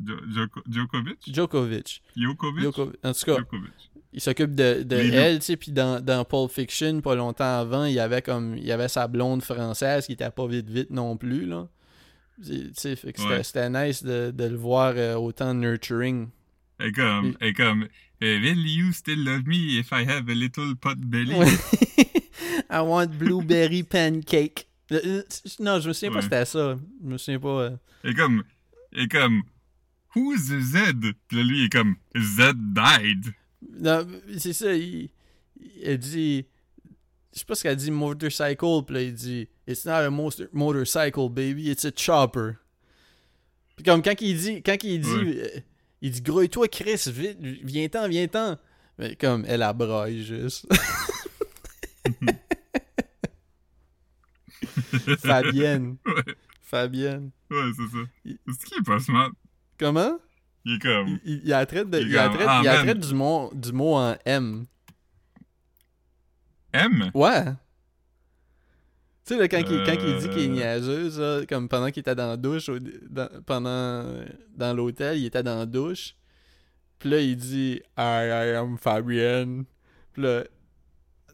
Jo- Joko- Djokovic? Djokovic. Jokovic? Djokovic. En tout cas, Djokovic. il s'occupe de, de elle, tu sais, puis dans, dans Pulp Fiction, pas longtemps avant, il y avait comme, il y avait sa blonde française qui était pas vite vite non plus, là. Tu sais, c'était Ouais. nice de, de le voir euh, autant nurturing. Et comme, et comme, Will you still love me if I have a little pot belly? I want blueberry pancake. Euh, euh, Non, je me souviens pas Ouais. c'était ça. Je me souviens pas. euh. Et comme, et comme, who's Z? Puis là, lui, il est comme, Z died. Non, c'est ça, il, dit. Je sais pas ce qu'elle dit motorcycle, puis là il dit It's not a motor- motorcycle, baby, it's a chopper. Puis comme quand il dit, quand il dit, Ouais. Il dit grouille-toi, Chris, vite, viens-t'en, viens-t'en. Mais comme elle abraille juste. Fabienne. Ouais, Fabienne. ouais, c'est ça. Il- C'est qui est pas smart? Comment? Il est comme, Il, il, il a traite de, Il il a comme, traite- ah, il a man. traite du mot, du mot en M. M? Ouais. Tu sais, là, quand, il, quand il dit qu'il est Euh. niaiseuse, là, comme pendant qu'il était dans la douche, au- dans, pendant, dans l'hôtel, il était dans la douche. Puis là, il dit I, I am Fabienne. Puis là,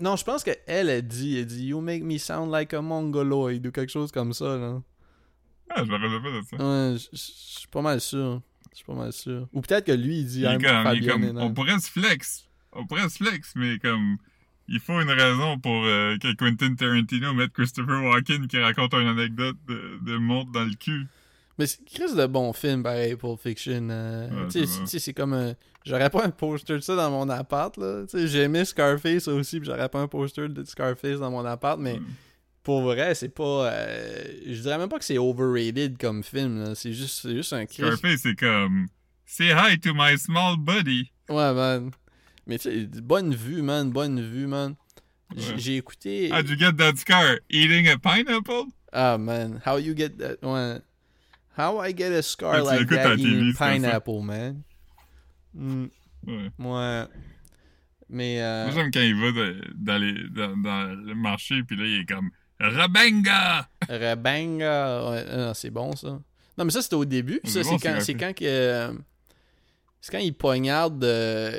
non, je pense qu'elle a dit, elle dit You make me sound like a mongoloid ou quelque chose comme ça, là. Ah, je me rappelle pas de ça. Ouais, je suis pas mal sûr. Je suis pas mal sûr. Ou peut-être que lui, il dit Il est I'm comme, il est Fabienne. comme, on pourrait se flex. On pourrait se flex, mais comme, il faut une raison pour euh, que Quentin Tarantino mette Christopher Walken qui raconte une anecdote de, de montre dans le cul. Mais c'est Chris de bon film, pareil, Pulp Fiction. euh, Ouais, tu sais, c'est comme un... J'aurais pas un poster de ça dans mon appart, là. Tu sais, j'ai aimé Scarface aussi, puis j'aurais pas un poster de Scarface dans mon appart, mais Mm. pour vrai, c'est pas... euh, Je dirais même pas que c'est overrated comme film, là. C'est juste, c'est juste un Chris... Scarface, c'est comme, say hi to my small buddy. Ouais, man. Mais tu sais, bonne vue, man, bonne vue, man. J'ai écouté... How'd you get that scar? Eating a pineapple? Ah, man. How you get that... Ouais. How I get a scar Ah, like that TV, eating pineapple, man? Mm, Ouais. ouais. Mais... euh, Moi, j'aime quand il va de- dans, les, dans, dans le marché, puis là, il est comme, Rabenga! Rebanga, ouais, non, c'est bon ça. Non, mais ça c'était au début. C'est Ça, bon, c'est quand, c'est c'est quand que. euh, c'est quand il poignarde, euh,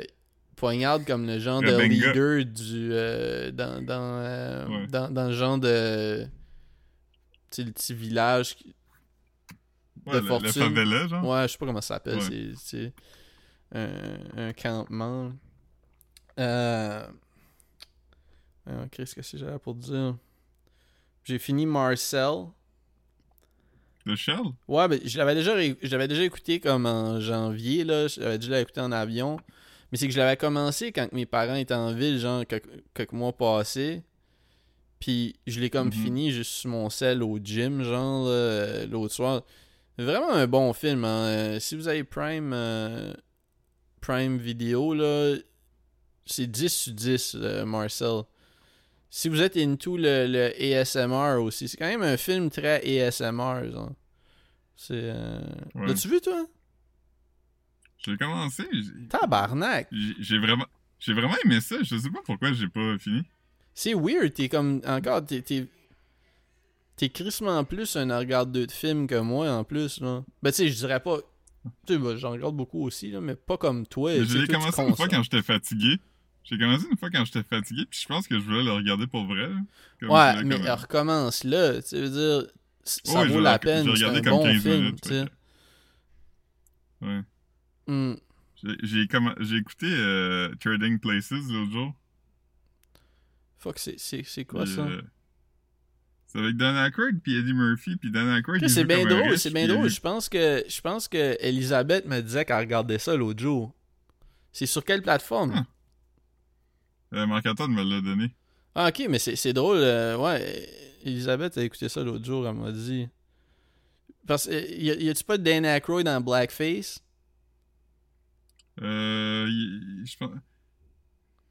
poignarde comme le genre de leader du. euh, dans, dans, euh, Ouais. dans, dans le genre de. Tu sais, le petit village. qui- Ouais, de le, fortune. favela, genre. Ouais, je sais pas comment ça s'appelle. Ouais. C'est, un, un campement. Euh. euh, Qu'est-ce que c'est j'avais pour dire? J'ai fini Marcel. Le Shell? Ouais, ben, je l'avais déjà, ré- déjà écouté comme en janvier, là. J'avais dû l'écouter en avion. Mais c'est que je l'avais commencé quand mes parents étaient en ville, genre quelques, quelques mois passés. Puis je l'ai comme Mhm. fini juste sur mon sel au gym, genre, là, l'autre soir. Vraiment un bon film. hein. Euh, Si vous avez Prime, euh, Prime Video, là, c'est 10 sur 10, euh, Marcel. Si vous êtes into le, le ASMR aussi, c'est quand même un film très ASMR, genre. C'est. euh, Ouais. L'as-tu vu, toi? J'ai commencé, j'ai- Tabarnak! j'ai j'ai vraiment, j'ai vraiment aimé ça. Je sais pas pourquoi j'ai pas fini. C'est weird, t'es comme. Encore, t'es. T'es, t'es crissement plus un regardeur de film que moi, en plus, là. Ben, tu sais, je dirais pas. Tu sais, ben, j'en regarde beaucoup aussi, là, mais pas comme toi. J'ai commencé une fois quand j'étais fatigué. J'ai commencé une fois quand j'étais fatigué, puis je pense que je voulais le regarder pour vrai. Comme Ouais, mais comme- recommence là. Tu veux dire, ça vaut la peine. J'ai C'est regardé un comme bon 15 film, minutes. Ouais. Hmm. J'ai- J'ai commen- j'ai écouté euh, Trading Places l'autre jour. Fuck, c'est, c'est, c'est quoi ça? euh, C'est avec Dan Aykroyd puis Eddie Murphy puis Dan Aykroyd. C'est bien drôle, c'est bien drôle. Je pense que je pense que Elisabeth me disait qu'elle regardait ça l'autre jour. C'est sur quelle plateforme? Ah. Euh, Marc-Antoine me l'a donné. Ah, ok, mais c'est, c'est drôle. euh, ouais, Elisabeth a écouté ça l'autre jour, elle m'a dit. Parce que y, a- y a-tu pas Dan Aykroyd dans Blackface? Euh, il- je pense.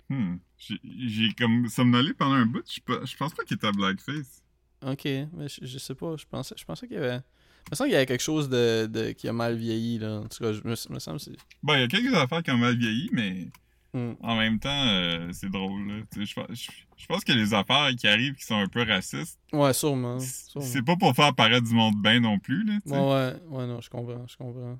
Hmm. J'ai- comme somnolé pendant un bout. Je pe- je pense pas qu'il était à blackface. Ok, mais je, je sais pas, je pensais, je pensais qu'il y avait. Je pensais qu'il y avait quelque chose de, de qui a mal vieilli, là. En tout cas, je me, me semble. Bon, il y a quelques affaires qui ont mal vieilli, mais Hmm. en même temps, euh, c'est drôle. là. Je, pense- je, je pense que les affaires qui arrivent qui sont un peu racistes, Ouais, sûrement. c'est pas pour faire paraître du monde bien non plus. Là, ouais, ouais, non, je comprends, je comprends.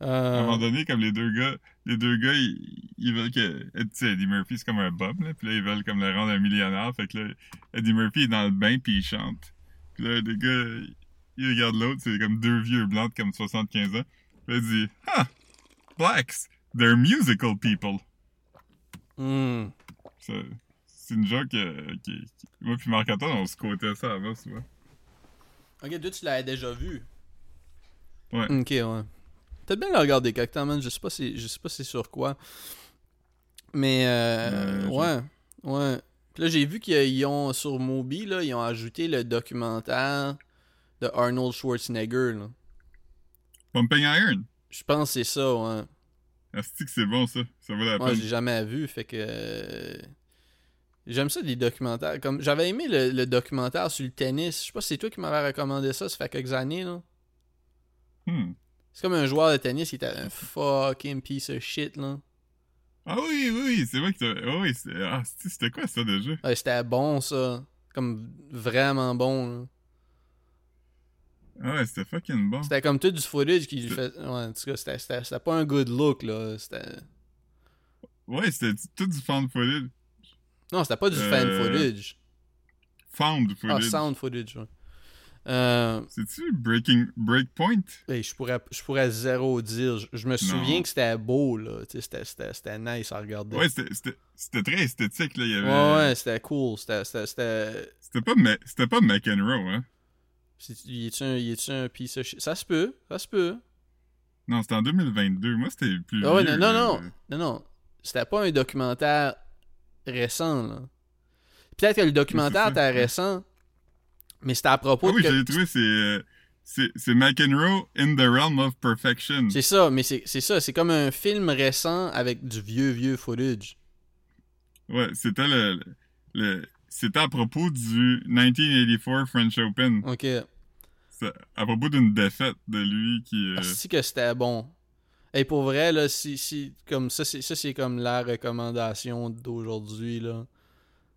À un Euh, moment donné, comme les deux gars, les deux gars, ils, ils veulent que. Tu sais, Eddie Murphy, c'est comme un bum, là. Puis là, ils veulent comme le rendre un millionnaire. Fait que là, Eddie Murphy est dans le bain, puis il chante. Puis là, les gars, ils regardent l'autre, c'est comme deux vieux blancs de comme 75 ans. Puis là, il dit, Ah, blacks, they're musical people. hmm. Ça, C'est une joke euh, qui, qui- Moi, puis Marc-Antoine, on se quotait ça avant, souvent. Ok, toi, tu l'avais déjà vu. Ouais. Ok, ouais. Peut-être bien le regarder quelque temps, man. Je sais pas si, je sais pas c'est sur quoi. Mais, euh, ouais, ouais. Puis là, j'ai vu qu'ils ont, sur Moby, là, ils ont ajouté le documentaire de Arnold Schwarzenegger, là. Pumping Iron? Je pense que c'est ça, ouais. Asti que c'est bon, ça. Ça vaut la Moi, peine. j'ai jamais vu, fait que. euh, J'aime ça, des documentaires. Comme J'avais aimé le, le documentaire sur le tennis. Je sais pas si c'est toi qui m'avais recommandé ça, ça fait quelques années, là. Hmm. C'est comme un joueur de tennis qui était un fucking piece of shit, là. Ah oui, oui, c'est vrai que t'as... Ah oui. Ah, c'était quoi ça déjà? Ouais, c'était bon, ça. Comme vraiment bon, là. Ah ouais, c'était fucking bon. C'était comme tout du footage qui lui fait. Ouais, en tout cas, c'était- pas un good look, là. C'était. Ouais, c'était tout du found footage. Non, c'était pas du fan Euh, footage. Found Ah, footage. sound footage, ouais. Euh, C'est-tu Breaking... Breakpoint? hey, je pourrais, je pourrais zéro dire. Je, je me souviens Non. que c'était beau, là. C'était nice à regarder. Ouais, c'était- très esthétique, là. Il y avait... ouais, ouais, c'était cool. C'était. Pas, Ma- c'était pas McEnroe, hein? Y est-tu un, y est-tu un piece of shit? Ça se peut, ça se peut. Non, c'était en 2022. Moi, c'était plus Ah ouais, vieux, non, non, non. Non, non. C'était pas un documentaire récent, là. Peut-être que le documentaire était récent, mais c'était à propos Ah oui, de. que- l'ai trouvé, c'est... C'est McEnroe in the Realm of Perfection. C'est ça, mais c'est ça. C'est comme un film récent avec du vieux, vieux footage. Ouais, c'était le... le... C'était à propos du 1984 French Open. Ok. À propos d'une défaite de lui qui... euh, Si que c'était bon. Et pour vrai, là, si, si comme ça, c'est comme la recommandation d'aujourd'hui, là.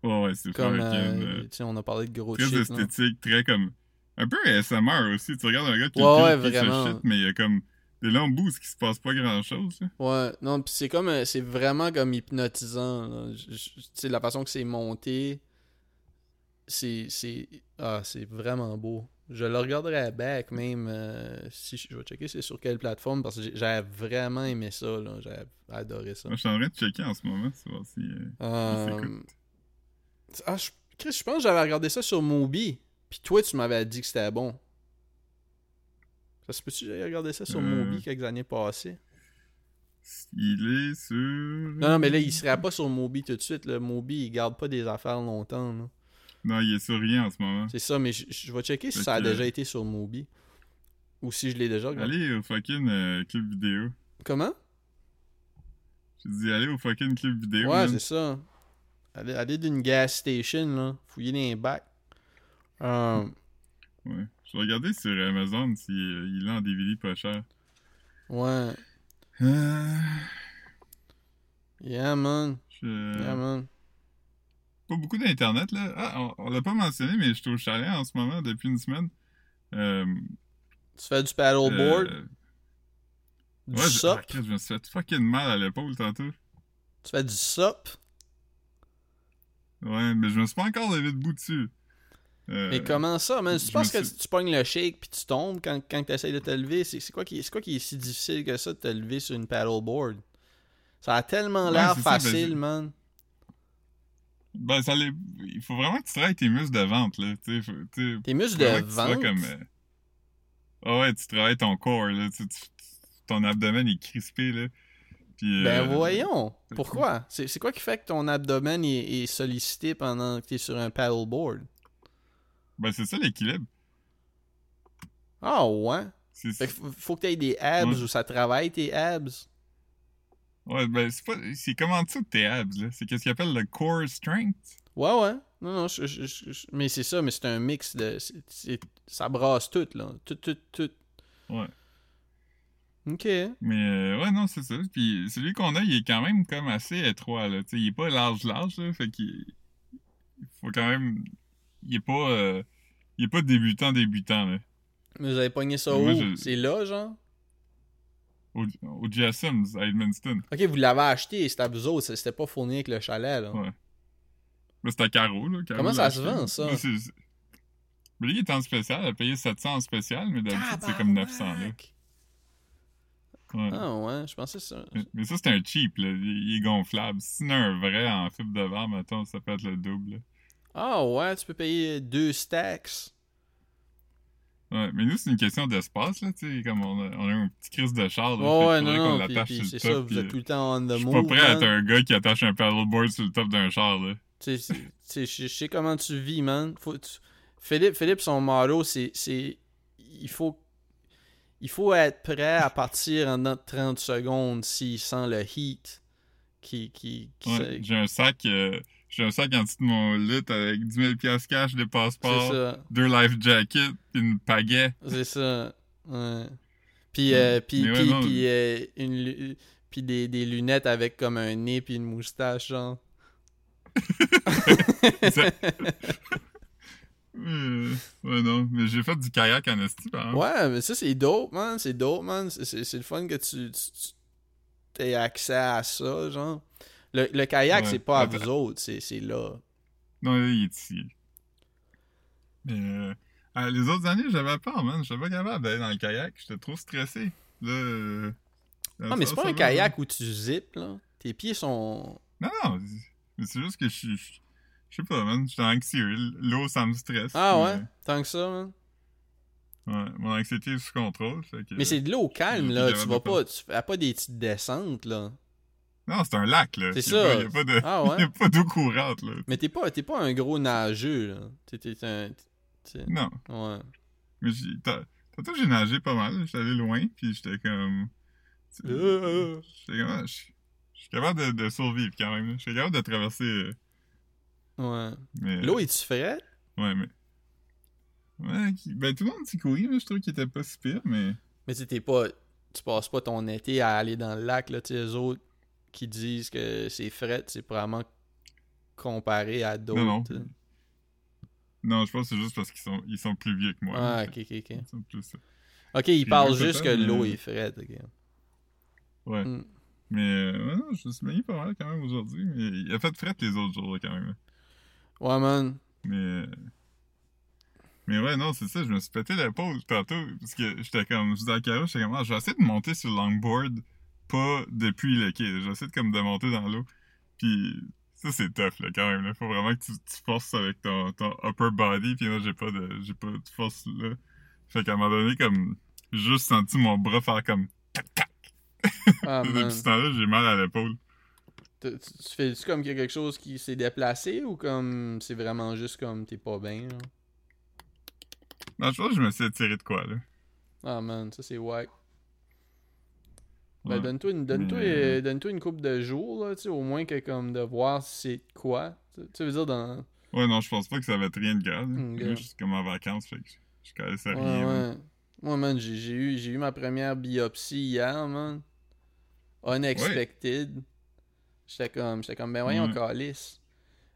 Ouais, ouais, c'est Comme, euh, euh, on a parlé de gros Très shit, esthétique, très comme... Un peu ASMR aussi. Tu regardes un gars qui Ouais, ouais, vraiment. shit, mais il y a comme des longs bouts qui se passe pas grand-chose. là. Ouais, non, pis c'est comme, euh, c'est vraiment comme hypnotisant, Tu sais, la façon que c'est monté, c'est, c'est, ah, c'est vraiment beau. Je le regarderai back même, euh, si je, je vais checker c'est sur quelle plateforme, parce que j'ai- j'avais vraiment aimé ça. J'avais adoré ça. Moi, je suis en train de checker en ce moment, savoir si... euh, Euh. Ah, je, Chris, je pense que j'avais regardé ça sur Mubi. Puis toi, tu m'avais dit que c'était bon. Ça se peut-tu que j'avais regardé ça sur Euh. Mubi quelques années passées? Il est sur... Non, non, mais là, il serait pas sur Moby tout de suite. Le Moby, il garde pas des affaires longtemps. là. Non, il est sur rien en ce moment. C'est ça, mais je, vais checker si ça a déjà été sur Moby. Ou si je l'ai déjà regardé. Allez au fucking euh, clip vidéo. Comment? Je dis allez au fucking clip vidéo. ouais, c'est ça. Aller, aller d'une gas station, là. Fouiller les bacs. Euh, Ouais. Je vais regarder sur Amazon si euh, il est en DVD pas cher. ouais. Euh, Yeah, man. je- Yeah, man. Pas beaucoup d'internet là. Ah, on, on l'a pas mentionné, mais je suis au chalet en ce moment depuis une semaine. Euh, Tu fais du paddleboard? euh, du ouais, je, ah, je me suis fait fucking mal à l'épaule tantôt. Tu fais du sup? Ouais, mais je me suis pas encore levé debout dessus. Euh, Mais comment ça, man? Tu penses que tu pognes le shake puis tu tombes quand, quand tu essaies de te lever? C'est quoi, qui, quoi qui est si difficile que ça de te lever sur une paddleboard? Ça a tellement Ouais, l'air ça, ben, facile, man. Ben, ça il faut vraiment que tu travailles tes muscles de vente, là. Tes muscles de vente. comme. euh, Ah ouais, tu travailles ton corps, là. Ton abdomen est crispé, là. Puis, Ben euh, voyons. Pourquoi? C'est quoi qui fait que ton abdomen est, est sollicité pendant que tu es sur un paddleboard? Ben, c'est ça l'équilibre. Ah ouais? Fait que faut, que tu aies des abs Ouais. ou ça travaille tes abs? Ouais, ben, c'est pas. C'est comme en dessous de tes abs, là? C'est qu'est-ce qu'ils appellent le core strength? Ouais, ouais. Non, non, je- je- je- je- mais c'est ça, mais c'est un mix de. ça brasse tout, là. Tout, tout, tout. Ouais. Ok. Mais euh, ouais, non, c'est ça. Puis celui qu'on a, il est quand même comme assez étroit, là. Il est pas large-large, là. Fait qu'il il faut quand même. Il est pas. euh, Il est pas débutant-débutant, là. Mais vous avez pogné ça où? je- C'est là, genre? Au, au GSM's à Edmundston. Ok, vous l'avez acheté, c'était à vous autres, ça- c'était pas fourni avec le chalet, là. Ouais. Mais c'est à Caro, là. Caro Comment ça se vend, ça? Mais lui, il est en spécial. Il a payé 700 en spécial, mais d'habitude, c'est comme 900, là. Ouais. Ah ouais, je pensais ça. Mais, mais ça, c'est un cheap, là. Il est gonflable. Sinon, un vrai en fibre de verre, mettons, ça peut être le double. Ah ouais, tu peux payer deux stacks. Ouais, mais nous, c'est une question d'espace, là, tu sais, comme on a, on a un petit crise de char, là, Ouais, non, qu'on l'attache sur le top, ça, vous puis, êtes tout le temps on the Je suis pas prêt à être un gars qui attache un paddleboard sur le top d'un char, là. Tu sais, je sais comment tu vis, man. Faut, tu- Philippe, Philippe, son motto, c'est, il faut, il faut être prêt à partir en dedans de 30 secondes s'il sent le heat qui, qui, qui Ouais, se- j'ai un sac, euh, j'ai un sac en dessous de mon lit avec 10 000 piastres cash, des passeports, deux life jackets, une pagaie. c'est ça. Ouais. Puis, euh, puis, ouais, puis, euh, une, puis des, des lunettes avec comme un nez puis une moustache, genre. Euh, ouais, non, mais j'ai fait du kayak en esti, par exemple. Ouais, mais ça, c'est dope, man. C'est dope, man. C'est- le fun que tu, tu, aies accès à ça, genre. Le, le kayak, Ouais. c'est pas à vous autres, c'est là. Non, là, il est ici. Mais euh, euh, les autres années, j'avais peur, man. J'étais pas capable d'aller dans le kayak. J'étais trop stressé. Là, euh, Ah, mais c'est pas un va, kayak où tu zippes, là. Tes pieds sont. Non, non. mais C'est juste que je suis. Je- Je sais pas, man. J'étais anxieux. L'eau, ça me stresse. Ah mais- ouais? Tant que ça, man? Ouais, mon anxiété est sous contrôle. fait que- Mais c'est de l'eau calme, là. Tu vas pas. Tu fais pas des petites descentes, là. Non, c'est un lac, là. C'est ça. a pas de. Ah y ouais? a pas d'eau courante, là. Mais t'es pas, pas un gros nageux, là. T'es un. t'sais, Non. Ouais. Mais j'ai. t'as- Tantôt, j'ai nagé pas mal. J'étais allé loin, puis j'étais comme. Euh. J'étais comme. ah, Je je suis capable de, de survivre quand même. Je suis capable de traverser. Euh, Ouais. L'eau est-tu frette? Ouais, mais. Ouais, qui- ben tout le monde dit que oui, mais je trouve qu'il était pas si pire, mais. Mais tu pas. Tu passes pas ton été à aller dans le lac, là. Tu sais, eux autres qui disent que c'est fret, c'est probablement comparé à d'autres. Non, non. sais. Non, je pense que c'est juste parce qu'ils sont, ils sont plus vieux que moi. Ah, ok, ok, ok. Ils sont plus. Ok, ils parlent le juste que l'eau euh, est frette, ok. Ouais. Mm. Mais, euh, ouais, non, je me suis baigné pas mal quand même aujourd'hui. Mais il a fait fret les autres jours, quand même. Ouais, man. Mais. Mais ouais, non, c'est ça, je me suis pété l'épaule tantôt. Parce que j'étais comme. Je disais à Caro, j'étais comme. Ah, je vais essayer de monter sur le longboard, pas depuis le quai. Je vais essayer de, comme, de monter dans l'eau. Puis. Ça, c'est tough, là, quand même. Là. Faut vraiment que tu, tu forces avec ton, ton upper body. Puis moi, j'ai pas de. J'ai pas de force là. Fait qu'à un moment donné, comme. J'ai juste senti mon bras faire comme. Tac, tac. Ah. Depuis ce temps-là, j'ai mal à l'épaule. Tu, tu- tu fais-tu comme qu'il y a quelque chose qui s'est déplacé ou comme c'est vraiment juste comme t'es pas bien, là? Non, je pense que je me suis étiré de quoi, là. Ah, man, ça c'est wack. Ben, Ouais. donne-toi une, donne-toi, Mais, euh, donne-toi une coupe de jours, là, tu sais, au moins que comme de voir si c'est quoi. Tu veux dire, dans. Ouais, non, je pense pas que ça va être rien de grave. Moi, gars. je suis comme en vacances, fait que je connaissais Ouais, rien. ouais. Moi, man, j'ai eu, j'ai eu ma première biopsie hier, man. Unexpected. J'étais comme, j'étais comme, ben voyons, Ouais. calice.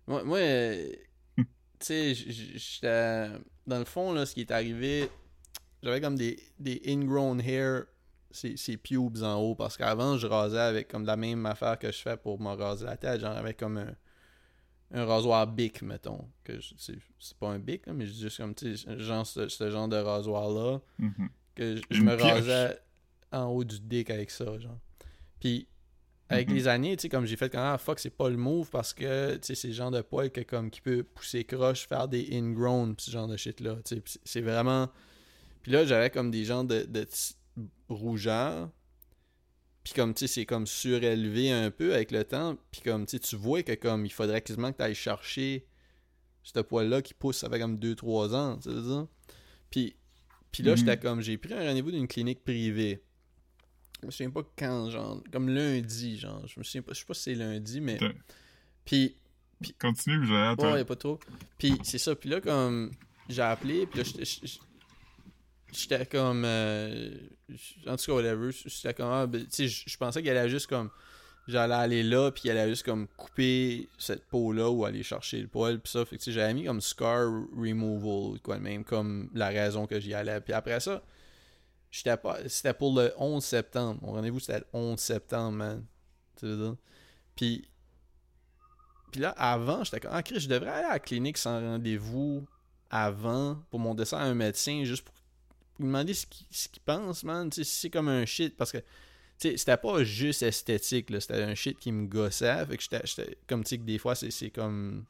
Moi, moi euh, tu sais, j'étais. Dans le fond, là, ce qui est arrivé, j'avais comme des, des ingrown hair, ces, ces pubes en haut, parce qu'avant, je rasais avec comme la même affaire que je fais pour me raser la tête, genre avec comme un, un rasoir Bic, mettons. que C'est pas un Bic, là, mais juste comme, tu sais, genre ce, ce genre de rasoir-là Mhm. que je, me rasais en haut du dick avec ça, genre. Puis, avec Mhm. les années, tu sais, comme j'ai fait quand ah, fuck, c'est pas le move parce que, tu sais, c'est le genre de poil que, comme, qui peut pousser croche, faire des ingrown, pis ce genre de shit-là, tu sais. C'est- vraiment... Puis là, j'avais comme des genres de, de rougeurs. Puis comme, tu sais, c'est comme surélevé un peu avec le temps. Puis comme, tu sais, tu vois que, comme, il faudrait quasiment que tu ailles chercher ce poil-là qui pousse, ça fait comme 2-3 ans, tu sais. Puis, puis là, Mhm. j'étais comme, j'ai pris un rendez-vous d'une clinique privée. Je me souviens pas quand, genre, comme lundi, genre. Je me souviens pas, je sais pas si c'est lundi, mais. Ok. Puis, Continue, j'ai hâte. ouais, hein. y a pas trop. Puis c'est ça, puis là, comme, j'ai appelé, puis là, j'étais- comme. euh, en tout cas, whatever. J'étais comme. ah, ben, tu sais, je pensais qu'elle allait juste comme. J'allais aller là, puis elle allait juste comme couper cette peau-là ou aller chercher le poil, puis ça. Fait que, tu sais, j'avais mis comme scar removal, quoi même, comme la raison que j'y allais. Puis après ça, j'étais pas. C'était pour le 11 septembre. Mon rendez-vous, c'était le 11 septembre, man. Tu veux dire? Puis. Puis là, avant, j'étais comme, ah, Chris, je devrais aller à la clinique sans rendez-vous avant pour mon dessin à un médecin, juste pour lui demander ce qu'il pense, man. Tu sais, c'est comme un shit, parce que, tu sais, c'était pas juste esthétique, là, c'était un shit qui me gossait. Fait que j'étais, comme, tu sais, que des fois, c'est comme.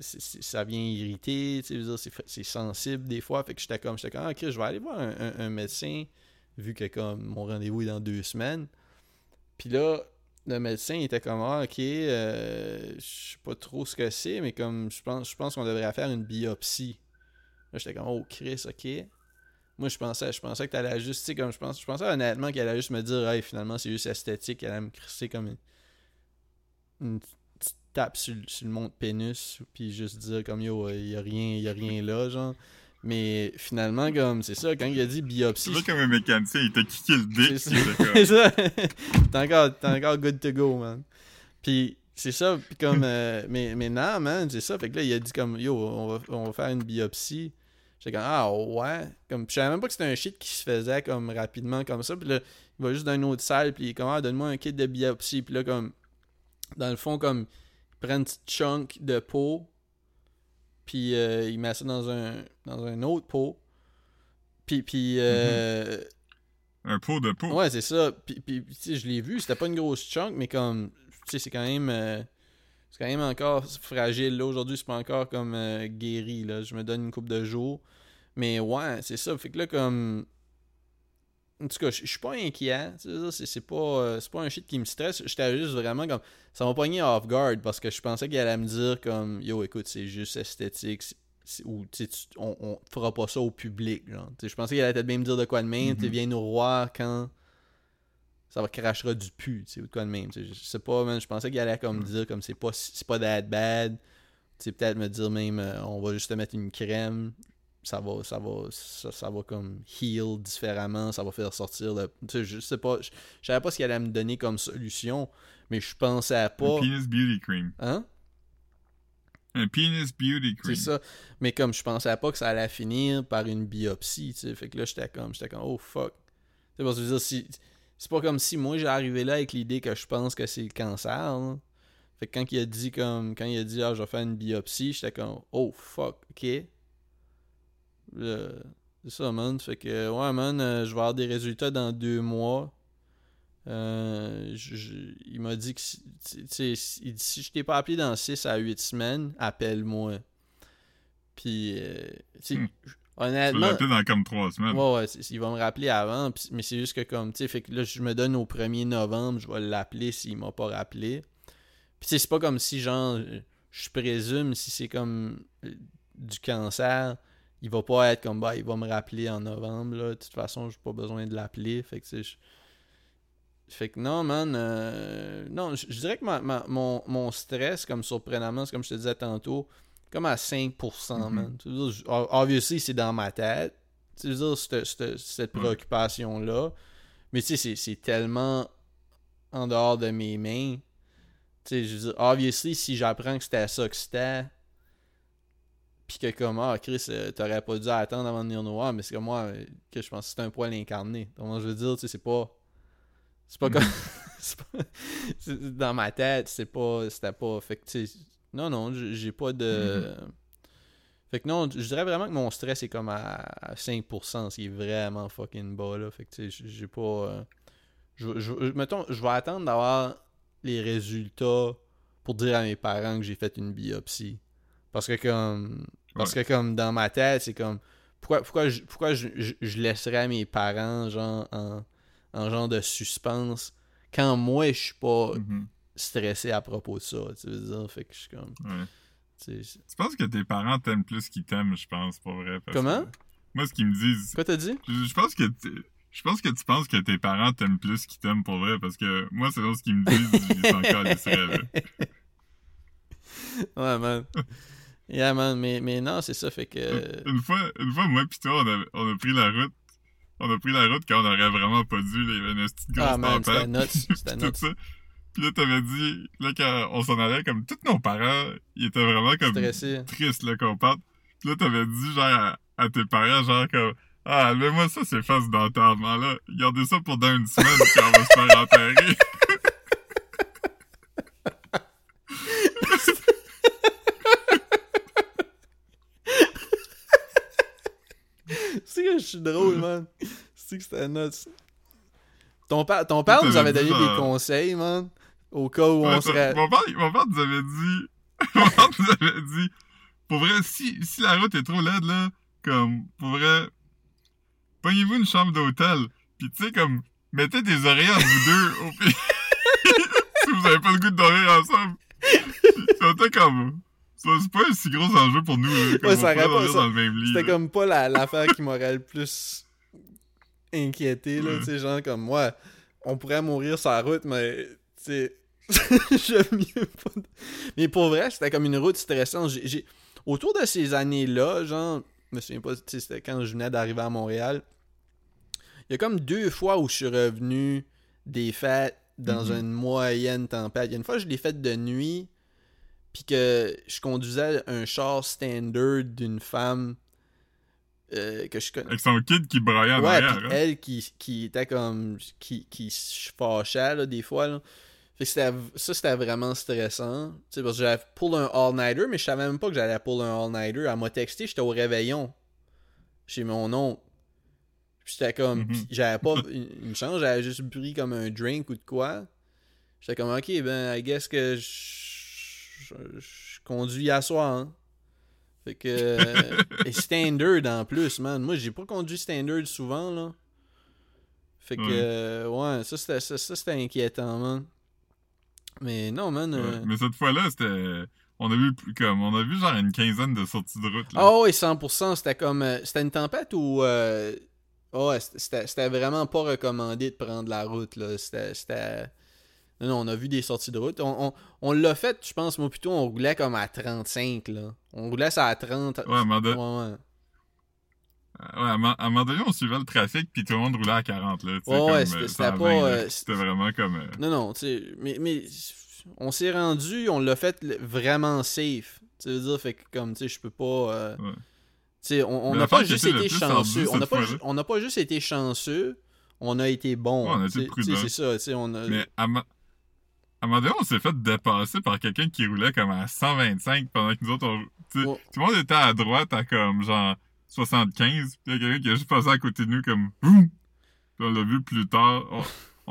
Ça vient irriter, c'est, sensible des fois. Fait que j'étais comme, j'étais comme, ah, Chris, je vais aller voir un, médecin, vu que, comme, mon rendez-vous est dans deux semaines. Puis là, le médecin était comme ah ok euh, je sais pas trop ce que c'est mais comme je pense je pense qu'on devrait faire une biopsie là j'étais comme oh Chris ok moi je pensais je pensais que t'allais juste tu sais comme je pense je pensais honnêtement qu'elle allait juste me dire hey finalement c'est juste esthétique elle allait me crisser comme une, une tape sur, le- sur le mont de pénis puis juste dire comme yo il y a rien y a rien là genre mais finalement comme c'est ça quand il a dit biopsie C'est comme un mécanicien, il t'a kické le dick. C'est ça. t'es encore, good to go, man. Puis c'est ça, puis comme. euh, mais, mais non, man, c'est ça. Fait que là, il a dit comme, yo, on va, on va faire une biopsie. J'étais comme, ah ouais. Comme, je savais même pas que c'était un shit qui se faisait comme rapidement comme ça. Puis là, il va juste dans une autre salle, puis il est comme, ah, donne-moi un kit de biopsie. Puis là, comme, dans le fond, comme, prend une petite chunk de peau, puis euh, il met ça dans un, dans un autre pot. Puis, puis euh, Un pot de peau. Ouais, c'est ça. Puis, puis, tu sais, je l'ai vu, c'était pas une grosse chunk, mais comme, tu sais, c'est quand même. euh, c'est quand même encore fragile. Là, aujourd'hui, c'est pas encore comme euh, guéri. Là. Je me donne une coupe de jours. Mais ouais, c'est ça. Fait que là, comme. En tout cas, je suis pas inquiet. C'est c'est pas, euh, c'est pas un shit qui me stresse. J'étais juste vraiment comme. Ça m'a pogné off guard parce que je pensais qu'elle allait me dire comme Yo, écoute, c'est juste esthétique. Ou tu on, on fera pas ça au public. Je pensais qu'elle allait peut-être bien me dire de quoi de même. Tu Mhm. viens nous voir quand ça va crachera du pu, ou de quoi de même. Je sais pas, je pensais qu'il allait comme dire comme c'est pas c'est pas that bad. Peut-être me dire même euh, on va juste te mettre une crème. Ça va, ça va, ça, ça va comme heal différemment, ça va faire sortir le. Tu sais, je sais pas, je, je savais pas ce qu'il allait me donner comme solution, mais je pensais Un pas. penis beauty cream. Hein? Un penis beauty cream. C'est ça. Mais comme je pensais pas que ça allait finir par une biopsie, tu sais. Fait que là, j'étais comme, j'étais comme, oh fuck. C'est parce que je veux dire, si, c'est pas comme si moi j'ai arrivé là avec l'idée que je pense que c'est le cancer. Fait que quand il a dit comme, quand il a dit, ah, je vais faire une biopsie, j'étais comme, oh fuck, ok. C'est ça, man. Fait que, ouais, man, euh, je vais avoir des résultats dans deux mois. Euh, je- je- il m'a dit que si, il dit, si je t'ai pas appelé dans 6 à 8 semaines, appelle-moi. Puis, euh, Hmm. Honnêtement, dans comme trois semaines. ouais, ouais, c'est- il va me rappeler avant, mais c'est juste que comme, tu sais, fait que là, je me donne au 1er novembre, je vais l'appeler s'il m'a pas rappelé. Puis, tu sais, c'est pas comme si, genre, je présume si c'est comme euh, du cancer, il va pas être comme, bah, il va me rappeler en novembre, là. De toute façon, j'ai pas besoin de l'appeler, fait que, sais, je- fait que non, man. euh, non, je dirais que ma- ma- mon, mon stress, comme surprenamment, c'est comme je te disais tantôt, comme à 5%, Mhm. man. Dire, obviously, c'est dans ma tête. Tu veux dire, cette, cette- cette Ouais. préoccupation-là. Mais tu sais, c'est- c'est tellement en dehors de mes mains. Tu sais, je veux dire, obviously, si j'apprends que c'était ça que c'était, puis que comme, ah, Chris, euh, t'aurais pas dû attendre avant de venir nous voir, mais c'est comme moi, euh, que je pense que c'est un poil incarné. Donc, je veux dire, tu sais, c'est pas. C'est pas comme. c'est pas- dans ma tête, c'est pas. C'était pas. Fait que, tu sais, non, non, j'ai pas de. Fait que non, je dirais vraiment que mon stress est comme à, à 5%, ce qui est vraiment fucking bas, là. Fait que, tu sais, j'ai pas. euh, je, je- mettons, je vais attendre d'avoir les résultats pour dire à mes parents que j'ai fait une biopsie. Parce que, comme. Parce que, comme, dans ma tête, c'est comme. Pourquoi, pourquoi, je, pourquoi je, je, je laisserais à mes parents, genre, en, en genre de suspense, quand moi, je suis pas Mhm. stressé à propos de ça, tu veux dire? Fait que je suis comme. Ouais. tu sais, Tu penses que tes parents t'aiment plus qu'ils t'aiment, je pense, pas vrai. parce Comment? que Moi, ce qu'ils me disent, Quoi t'as dit? je, je pense que Je pense que tu penses que tes parents t'aiment plus qu'ils t'aiment pour vrai, parce que moi, c'est ce qu'ils me disent, ils sont encore. Ouais, man. Yeah, man, mais, mais non, c'est ça, fait que... Une fois, une fois moi pis toi, on a, on a pris la route. On a pris la route quand on aurait vraiment pas dû, y avait une petite grosse Ah, man, c'était nuts, c'était nuts. ça. Puis là, t'avais dit, là, quand on s'en allait, comme tous nos parents, ils étaient vraiment comme Stressé. tristes, là, qu'on parte. Puis là, t'avais dit, genre, à, à tes parents, genre, comme, ah, mais moi, ça, c'est face d'enterrement, là. Gardez ça pour dans une semaine, quand on va se faire enterrer. C'est que je suis drôle, man. C'est que c'était nuts. Ton, père ton père nous avait donné des conseils, man. Au cas où on serait... mon, père, mon père nous avait dit, mon père nous avait dit, pour vrai, si, si la route est trop laide, là, comme, pour vrai, pognez-vous une chambre d'hôtel, pis tu sais, comme, mettez des oreillers entre vous deux, au pire. si vous avez pas le goût de dormir ensemble. C'était comme, c'est pas un si gros enjeu pour nous, comme, Ouais, ça pas- ça- dans le même lit. C'était comme pas la- l'affaire qui m'aurait le plus inquiété, là, Ouais. tu sais, genre comme moi, on pourrait mourir sur la route, mais, tu sais, j'aime mieux pas... de- Mais pour vrai, c'était comme une route stressante. J'ai- Autour de ces années-là, genre, je me souviens pas, tu sais, c'était quand je venais d'arriver à Montréal, il y a comme deux fois où je suis revenu des fêtes dans Mhm. une moyenne tempête. Il y a une fois, je l'ai faite de nuit, puis que je conduisais un char standard d'une femme euh, que je connais. Avec son kid qui braillait Ouais, puis hein. elle qui, qui était comme. qui, qui se fâchait, là, des fois, là. Fait que ça, c'était vraiment stressant. Tu sais, parce que j'avais pull un all-nighter, mais je savais même pas que j'allais pull un all-nighter. Elle m'a texté, j'étais au réveillon. Chez mon oncle. Puis j'étais comme. Mhm. j'avais pas une, une chance, j'avais juste pris comme un drink ou de quoi. J'étais comme, ok, ben, I guess que je, je, je conduis à soir, hein. Fait que. euh, et standard en plus, man. Moi, j'ai pas conduit standard souvent, là. Fait que, Ouais. euh, ouais, ça c'était, ça, ça, c'était inquiétant, man. Mais non, man. euh, Ouais, Mais cette fois-là, c'était. On a vu plus comme. On a vu genre une quinzaine de sorties de route. Là. Ah oui, 100%. C'était comme. C'était une tempête ah ouais, c'était, c'était vraiment pas recommandé de prendre la route, là. C'était. c'était- Non, non, on a vu des sorties de route. On, on, on l'a fait, je pense, moi plutôt, on roulait comme à 35, là. On roulait ça à 30. Ouais, à un moment don- ouais, ouais. ouais, à un moment- donné, on suivait le trafic, puis tout le monde roulait à 40. Là, Ouais, euh, c'était- c'était pas, 20, là. euh, C'était vraiment comme. euh, Non, non, tu sais, mais, mais on s'est rendu, on l'a fait vraiment safe. Tu veux dire, fait que comme, tu sais, je peux pas... euh, Ouais. Tu sais, on n'a pas juste été chanceux. On n'a pas, ju- pas juste été chanceux, on a été bon. Ouais, on a été prudent. C'est ça, tu sais, on a... Mais à, ma- à un moment donné, on s'est fait dépasser par quelqu'un qui roulait comme à 125 pendant que nous autres, on... Ouais. tout le monde était à droite à comme genre 75. Puis il y a quelqu'un qui a juste passé à côté de nous comme! Puis on l'a vu plus tard. On,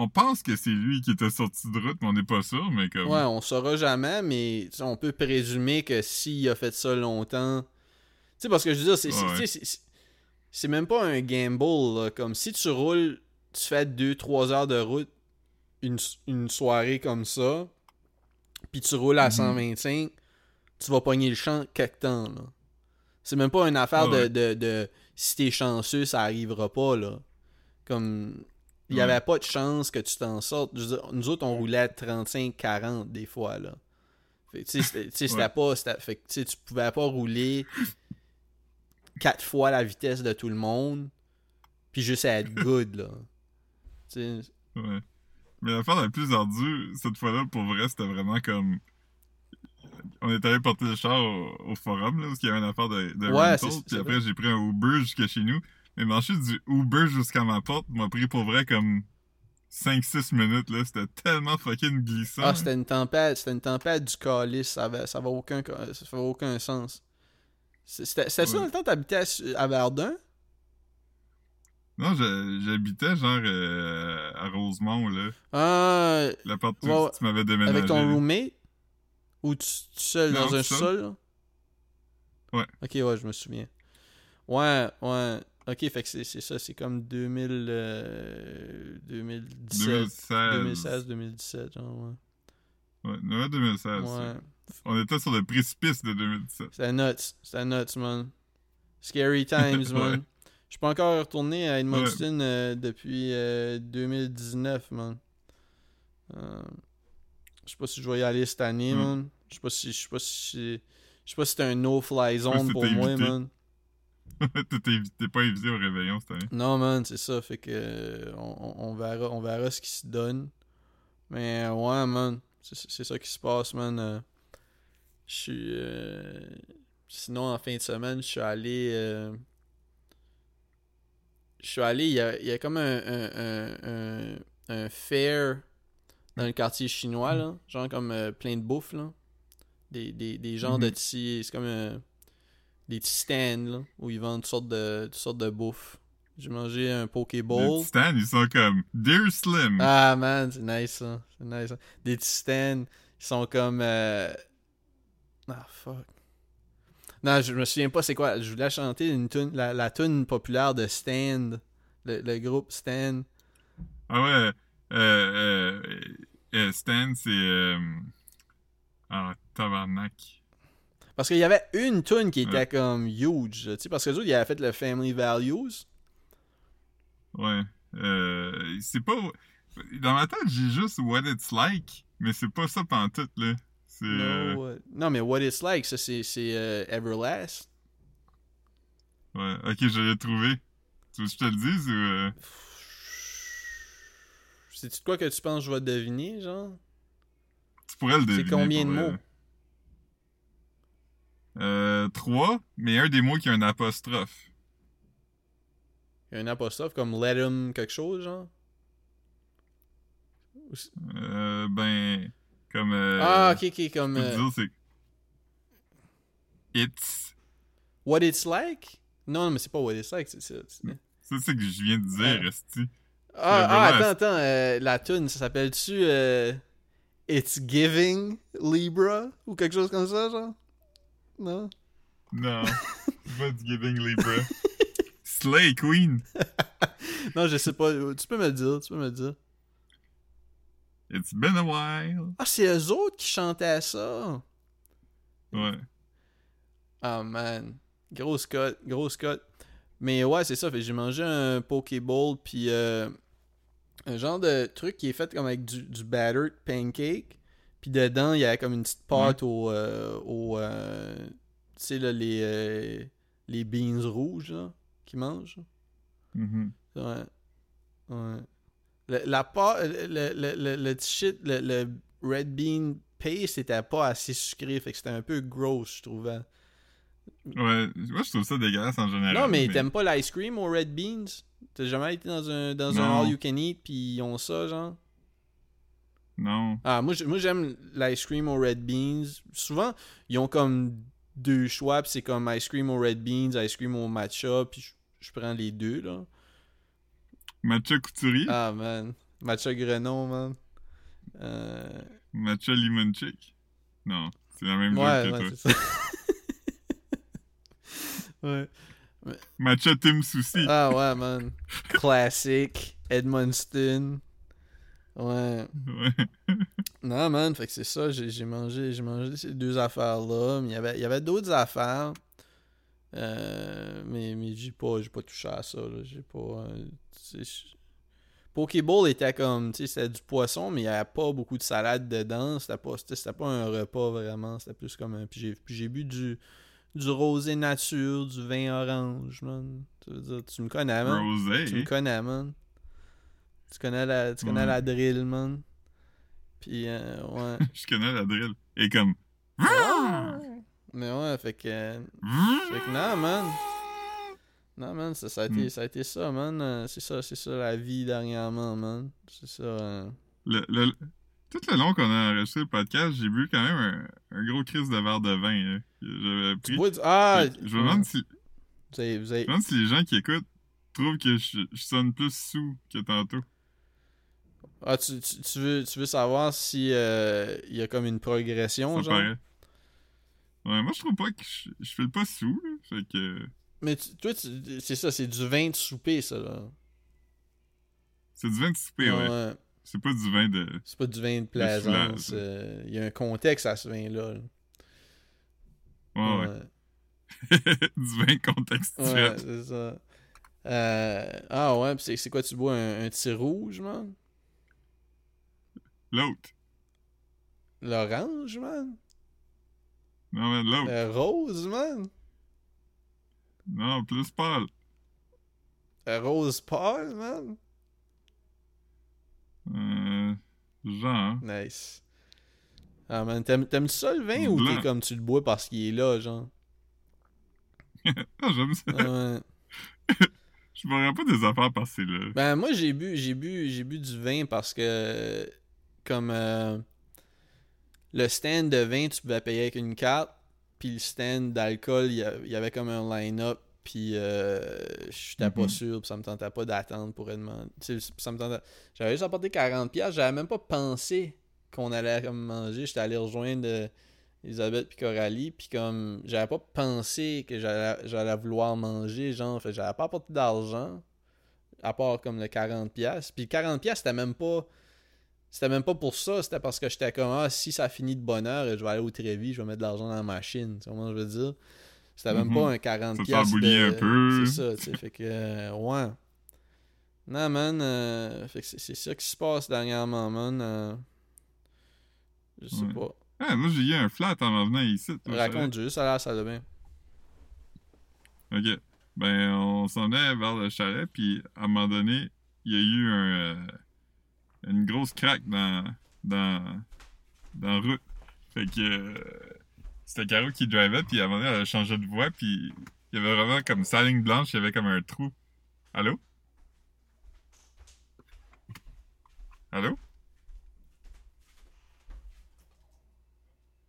on pense que c'est lui qui était sorti de route, mais on n'est pas sûr, mais comme. Ouais, on saura jamais, mais on peut présumer que s'il a fait ça longtemps. Tu sais, parce que je veux dire, Ouais. c'est même pas un gamble. là. Comme si tu roules, tu fais 2-3 heures de route une, une soirée comme ça, puis tu roules à Mhm. 125, tu vas pogner le champ quelque temps. là. C'est même pas une affaire de, Ouais. de, de si t'es chanceux, ça arrivera pas. là. Comme. Il n'y Ouais. avait pas de chance que tu t'en sortes. Nous autres, on roulait à 35-40 des fois. là. Fait que, tu sais, c'était- Ouais. pas. c'était- Fait que, tu pouvais pas rouler quatre fois la vitesse de tout le monde, puis juste être good, là. Ouais. Mais l'affaire la plus ardue, cette fois-là, pour vrai, c'était vraiment comme. On est allé porter le char au, au forum, là, parce qu'il y avait une affaire de, de Ouais, rental, Puis après, j'ai pris un Uber jusqu'à chez nous. Mais marcher du Uber jusqu'à ma porte m'a pris pour vrai comme 5-6 minutes, là. C'était tellement fucking glissant. Ah, c'était une tempête, c'était une tempête du calice, ça avait, ça avait aucun, ça avait aucun sens. C'était ça dans le temps que t'habitais à, à Verdun? Non, j'habitais genre euh, à Rosemont, là. Ah, La porte où Ouais, tu m'avais déménagé. avec ton roommate? Ou tu, tu seul Non, dans un seul. sol? Ouais. Ok, ouais, je me souviens. Ouais, ouais. Ok, fait que c'est ça, c'est comme 2000, euh, 2017, 2016. 2016, 2017, genre, ouais. Ouais, ouais, 2016. Ouais. On était sur le précipice de 2017. C'était nuts. C'était nuts, man. Scary times, man. Je suis pas encore retourné à Edmundston euh, depuis euh, 2019, man. Euh, je sais pas si je vais y aller cette année, Mm. man. Je sais pas si. Je sais pas si. Je sais pas si c'est un no-fly zone si pour moi, man. T'es pas invité au réveillon cette année. Non, man, c'est ça. Fait que. euh, On, on- verra, on verra ce qui se donne. Mais euh, ouais, man. C'est ça qui se passe, man. Euh, Je suis. euh, Sinon, en fin de semaine, je suis allé. Je suis allé. Il y a, il y a comme un, un, un, un, fair dans le quartier chinois, là. Genre comme euh, plein de bouffe, là. Des, des, des genres de Mhm. petits. C'est comme euh, des petits stands, là. Où ils vendent toutes sortes de, toutes sortes de bouffe. J'ai mangé un Les Pokéball. petits stands, ils sont comme Dear Slim. Ah man, c'est nice ça. C'est nice. Des petits stands, ils sont comme. euh, Ah fuck. Non, je me souviens pas c'est quoi. Je voulais chanter une tune, la, la tune populaire de Stand. Le, le groupe Stand. Ah ouais, euh, euh, euh, Stan, c'est... Euh... Ah, tabarnak. Parce qu'il y avait une tune qui était Ouais. comme huge. Tu sais, parce que les autres, ils avaient fait le Family Values. Ouais. Euh, c'est pas... Dans ma tête, j'ai juste What It's Like, mais c'est pas ça pantoute, là. C'est... euh, No, euh, non, mais What It's Like, ça c'est c'est, euh, Everlast. Ouais, ok, je l'ai trouvé. Tu veux que je te le dise ou... euh, C'est-tu de quoi que tu penses que je vais deviner, genre? Tu pourrais le deviner. combien pour de mots? Euh, trois, mais un des mots qui a un apostrophe. Un apostrophe comme Let him quelque chose, genre? Euh, ben... Comme... Euh, ah, ok, ok, comme euh, dire, c'est... It's... What It's Like? Non, mais c'est pas What It's Like, c'est ça. c'est- Ça, c'est que je viens de dire, Ah. esti. Ah, ah, Everlast. attends, attends, euh, la tune, ça s'appelle-tu euh, It's Giving Libra? Ou quelque chose comme ça, genre? Non? Non. du Giving Libra. Slay Queen. Non, je sais pas. Tu peux me le dire, tu peux me le dire. It's been a while. Ah, c'est eux autres qui chantaient ça. Ouais. Ah, man. Grosse cote, grosse cote. Mais ouais, c'est ça. Fait j'ai mangé un Pokéball, puis euh, un genre de truc qui est fait comme avec du, du battered pancake. Puis dedans, il y a comme une petite pâte au. euh, au euh, tu sais, là, les, euh, les beans rouges, là, qu'ils mangent. Mhm. Ouais. Ouais. Le, la pâte, le, le, le, shit, le, le red bean paste, c'était pas assez sucré. Fait que c'était un peu gross, je trouvais. Ouais. Moi, je trouve ça dégueulasse en général. Non, mais t'aimes pas l'ice cream aux Red Beans? T'as jamais été dans un, dans un all you can eat pis ils ont ça, genre? Non. Ah, moi, j'aime l'ice cream aux Red Beans. Souvent, ils ont comme deux choix, pis c'est comme ice cream aux Red Beans, ice cream au matcha, pis je- je prends les deux, là. Matcha couturier. Ah, man. Matcha grenon, man. Euh... Matcha lemon chick. Non. C'est la même Ouais, joke que ouais, toi. c'est ça. ouais. Matcha Tim Souci. Ah, ouais, man. Classic. Edmundston. Ouais. Ouais. Non, man, fait que c'est ça, j'ai mangé, j'ai mangé ces deux affaires-là, mais il y avait, il y avait d'autres affaires, euh, mais, mais j'ai pas, j'ai pas touché à ça, j'ai pas, euh, Pokéball était comme, tu sais, c'était du poisson, mais il y avait pas beaucoup de salade dedans, c'était pas, c'était pas un repas vraiment, c'était plus comme un, puis j'ai, bu du, du rosé nature, du vin orange, man, tu veux dire, tu me connais, man, Rosé? tu me connais, man. Tu connais la, tu connais Ouais. la drill, man. Puis, euh, ouais. Je connais la drill. Et comme... Mais ouais, fait que. Fait que non, man. Non, man, ça, ça, a, été, Mm. ça a été ça, man. Euh, C'est ça, c'est ça la vie dernièrement, man. C'est ça. euh. Le, le- tout le long qu'on a enregistré le podcast, j'ai bu quand même un, un gros crise de verre de vin. J'avais pris. bois du- Ah! Fait je me demande si, Vous avez- vous avez- je me demande si les gens qui écoutent trouvent que je, je sonne plus sous que tantôt. Ah, tu, tu, tu veux, tu veux savoir si euh, il y a comme une progression, Ça genre? paraît. Ouais, moi je trouve pas que je, je fais pas sous, là. Fait que Mais tu- toi, c'est ça, c'est du vin de souper, ça, là. c'est du vin de souper, ouais. Ouais. C'est pas du vin de. C'est pas du vin de plaisance. euh, Il y a un contexte à ce vin-là. là. Ouais, ouais. du vin contextuel. Ouais, c'est ça. Euh, ah ouais, pis c'est c'est quoi, tu bois un, un petit rouge, man? L'autre. L'orange, man? Non, mais l'autre. Le rose, man? Non, plus pâle. Le rose pâle, man? Euh, genre. Nice. Ah, man, t'aimes- t'aimes-tu ça le vin ou t'es comme tu le bois parce qu'il est là, genre? Ah, j'aime ça. Ouais. Je me pas des affaires parce que c'est là. Ben moi j'ai bu j'ai bu j'ai bu du vin parce que comme euh, le stand de vin tu pouvais payer avec une carte puis le stand d'alcool il y, avait comme un line-up puis euh, j'étais pas Mhm. sûr puis ça me tentait pas d'attendre pour être demander ça me tentait j'avais juste apporté 40 pièces j'avais même pas pensé qu'on allait comme manger j'étais allé rejoindre euh, Elisabeth puis Coralie puis comme j'avais pas pensé que j'allais j'allais vouloir manger genre fait j'avais pas apporté d'argent à part comme le 40 pièces puis le 40 pièces c'était même pas c'était même pas pour ça c'était parce que j'étais comme ah si ça finit de bonne heure je vais aller au Trévis je vais mettre de l'argent dans la machine tu comment je veux dire? C'était même Mhm. pas un 40 Ça emboulir un peu. c'est ça tu sais fait que euh, ouais non man euh, fait que c'est ça qui se passe dernièrement man euh, je sais Ouais. pas Ah, moi, j'ai eu un flat en m'en venant ici. toi, raconte juste ça a l'air ça va bien savais. Ok. Ben, on s'en est vers le chalet, puis à un moment donné, il y a eu un, une grosse craque dans, dans, dans route. Fait que euh, c'était Caro qui drivait, puis à un moment donné, elle a changé de voie, puis il y avait vraiment comme sa ligne blanche, il y avait comme un trou. Allô? Allô?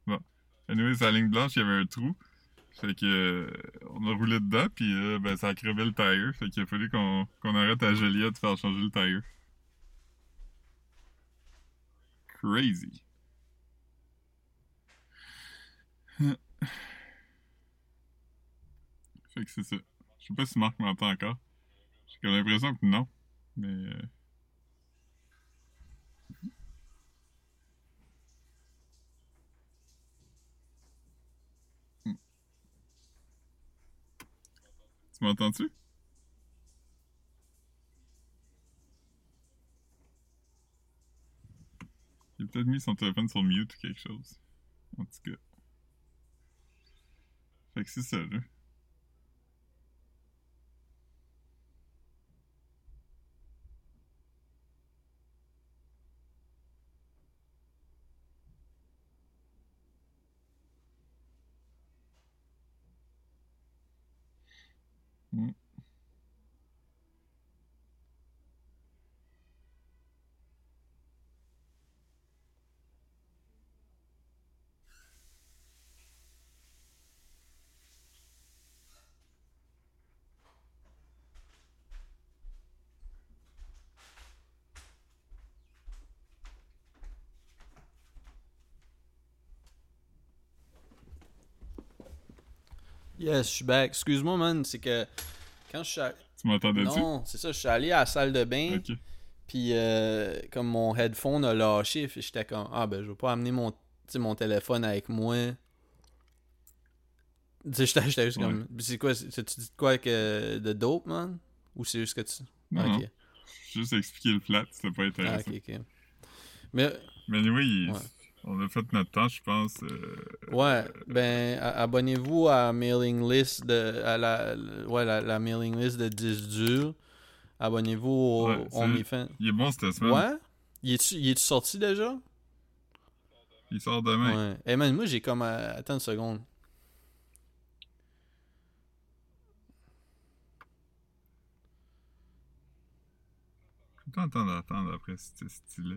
Bon. Anyway, sa ligne blanche, il y avait un trou. Fait que euh, on a roulé dedans, puis euh, ben, ça a crevé le tire. Fait qu'il a fallu qu'on qu'on arrête à Joliette de faire changer le tire. Crazy. fait que c'est ça. Je sais pas si Marc m'entend encore. J'ai l'impression que non. Mais. euh, Tu m'entends-tu? Il a peut-être mis son téléphone sur mute ou quelque chose. En tout cas. Fait que c'est ça, là. Mm. Yes je suis back excuse-moi man c'est que quand je suis à- Tu m'entendais-tu? non c'est ça je suis allé à la salle de bain. Puis, euh, comme mon headphone a lâché, j'étais comme, ah ben, je vais pas amener mon, tu sais, mon téléphone avec moi. Tu sais, j'étais juste Ouais. comme, c'est quoi, c'est- tu dis quoi que de dope, man? Ou c'est juste que tu. Non, Ah, non. Juste expliquer le flat, c'était pas Ah, intéressant. ok, ok. Mais, Mais anyway, Ouais. On a fait notre temps, je pense. euh, ouais, ben, abonnez-vous à la mailing list de, à la, ouais, la, la mailing list de 10 durs. Abonnez-vous au Ouais, OnlyFans. Il est bon cette semaine. Ouais? Il est-tu est-tu sorti déjà? Il sort demain. Ouais. Eh man, moi j'ai comme. euh, Attends une seconde. En train d'attendre après ce style-là?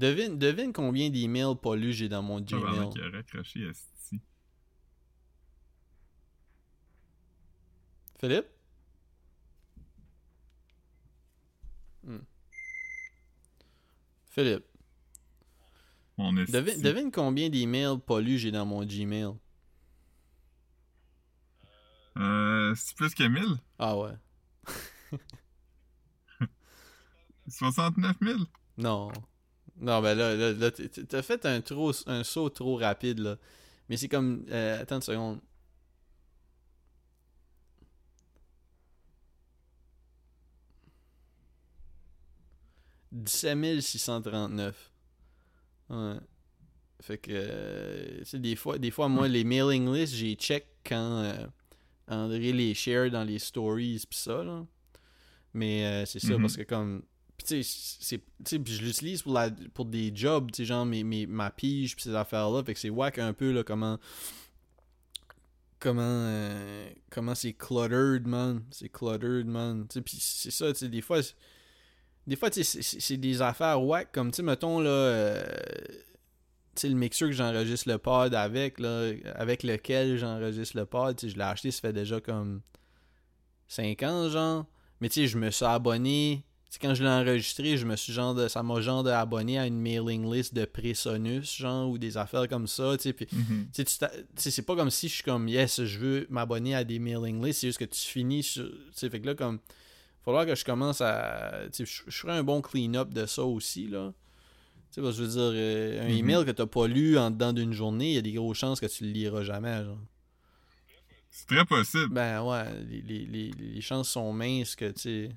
Devine, devine combien d'emails pas lus j'ai dans mon Gmail. qu'il a raccroché esti. Philippe? Hmm. Philippe, Mon devine, devine combien d'emails pas lus j'ai dans mon Gmail. Euh, c'est plus que 1000? Ah ouais. 69 000? Non. Non, ben là, t'as fait un, trop, un saut trop rapide, là. Mais c'est comme. Euh, attends une seconde. dix-sept 639. Ouais. Fait que, euh, des fois, des fois, moi, les mailing lists, j'ai check quand euh, André les share dans les stories, pis ça, là. Mais euh, c'est ça, mm-hmm. parce que comme Pis tu sais, je l'utilise pour, la, pour des jobs, tu genre mes, mes, ma pige pis ces affaires-là. Fait que c'est whack un peu, là, comment... Comment... euh, comment c'est cluttered, man. C'est cluttered, man. Tu sais, pis c'est ça, tu des fois... Des fois, tu c'est- des affaires whack, comme, tu mettons, là... euh, le mixeur que j'enregistre le pod avec, là, avec lequel j'enregistre le pod, tu je l'ai acheté, ça fait déjà comme 5 ans, genre. Mais tu je me suis abonné. Quand je l'ai enregistré, je me suis genre de, ça m'a genre de abonné à une mailing list de Presonus, genre, ou des affaires comme ça, tu sais. Puis, Mhm. c'est pas comme si je suis comme, yes, je veux m'abonner à des mailing lists, c'est juste que tu finis sur. Tu sais, fait que là, comme, il va falloir que je commence à. Tu sais, je je ferai un bon clean-up de ça aussi, là. Tu sais, parce que je veux dire, euh, un Mhm. email que t'as pas lu en dedans d'une journée, il y a des grosses chances que tu le liras jamais, genre. C'est très possible. Ben ouais, les, les, les, les chances sont minces que, tu sais.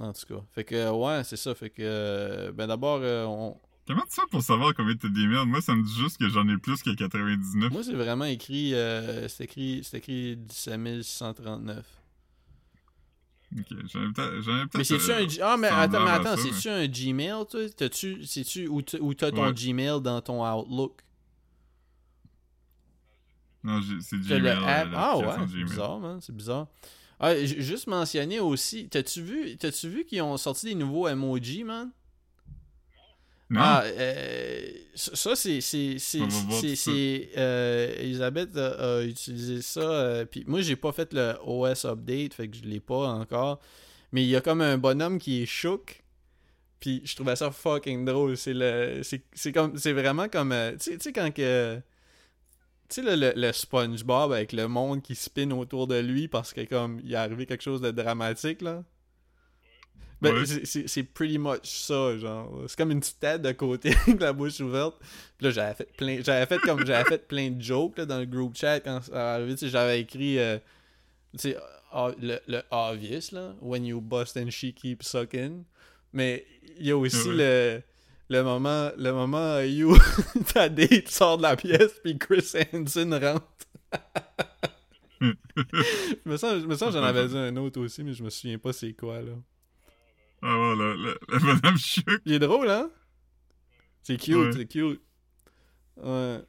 En tout cas. Fait que, ouais, c'est ça. Fait que, euh, ben d'abord, euh, on... Comment tu fais pour savoir combien t'as d'emails? Moi, ça me dit juste que j'en ai plus que 99. moi, c'est vraiment écrit, euh, c'est écrit, c'est écrit 17 639. Ok, j'en ai peut-être. Mais c'est-tu euh, un. Ah, mais attends, mais attends, c'est-tu un Gmail, toi? T'as-tu. C'est-tu. Ou t'as ton Ouais. Gmail dans ton Outlook? Non, c'est Gmail. le euh, app? Ah ouais, c'est bizarre, man. C'est bizarre. Ah, juste mentionner aussi. T'as-tu vu, t'as-tu vu qu'ils ont sorti des nouveaux emojis, man? Non? Ah, euh, ça, c'est. euh, Elisabeth a, a utilisé ça. euh, puis moi, j'ai pas fait le OS update, fait que je l'ai pas encore. Mais il y a comme un bonhomme qui est chouk. Puis je trouvais ça fucking drôle. C'est le. C'est, c'est comme. C'est vraiment comme. euh, tu sais- tu sais, quand que. Tu sais, le, le, le SpongeBob avec le monde qui spin autour de lui parce que, comme, il est arrivé quelque chose de dramatique, là. Ben, Ouais. c'est- pretty much ça, genre. C'est comme une petite tête de côté avec la bouche ouverte. Puis là, j'avais fait plein, j'avais fait comme, j'avais fait plein de jokes, là, dans le group chat quand ça arrivé. Tu sais, j'avais écrit, euh, tu sais, ah, le, le obvious, là. When you bust and she keeps sucking. Mais il y a aussi Ouais. le, le moment, le moment, you, ta date sort de la pièce, puis Chris Hansen rentre. je me sens, je me sens que j'en avais dit un autre aussi, mais je me souviens pas c'est quoi, là. Ah ouais, le, le, le bonhomme chouk. Il est drôle, hein? C'est cute, Ouais. c'est cute. Ouais,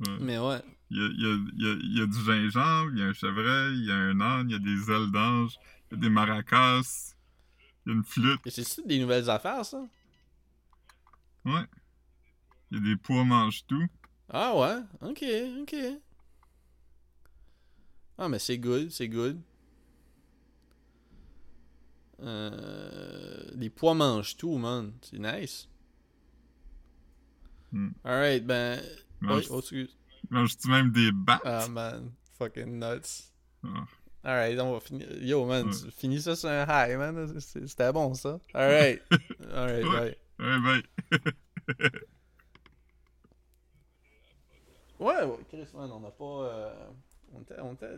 Ouais. mais ouais. Il y a, il y, a, il y, a, du gingembre, il y a un chevreuil, il y a un âne, il y a des ailes d'ange, il y a des maracas, il y a une flûte, c'est-tu des nouvelles affaires, ça? Ouais. Il y a des pois mange-tout. Ah ouais? Ok, ok. Ah, mais c'est good, c'est good. Euh, les pois mangent tout, man. C'est nice. Hmm. Alright, ben. Mange- oh, excuse. Manges-tu même des battes? Ah, man. Fucking nuts. Ah. Alright, on va finir. Yo, man, Ouais. tu finis ça sur un high, man. C'était bon, ça. Alright. Alright, Ouais. bye. Ouais, bye. Ouais, ouais, Chris, man, on n'a pas. euh, on était- on était-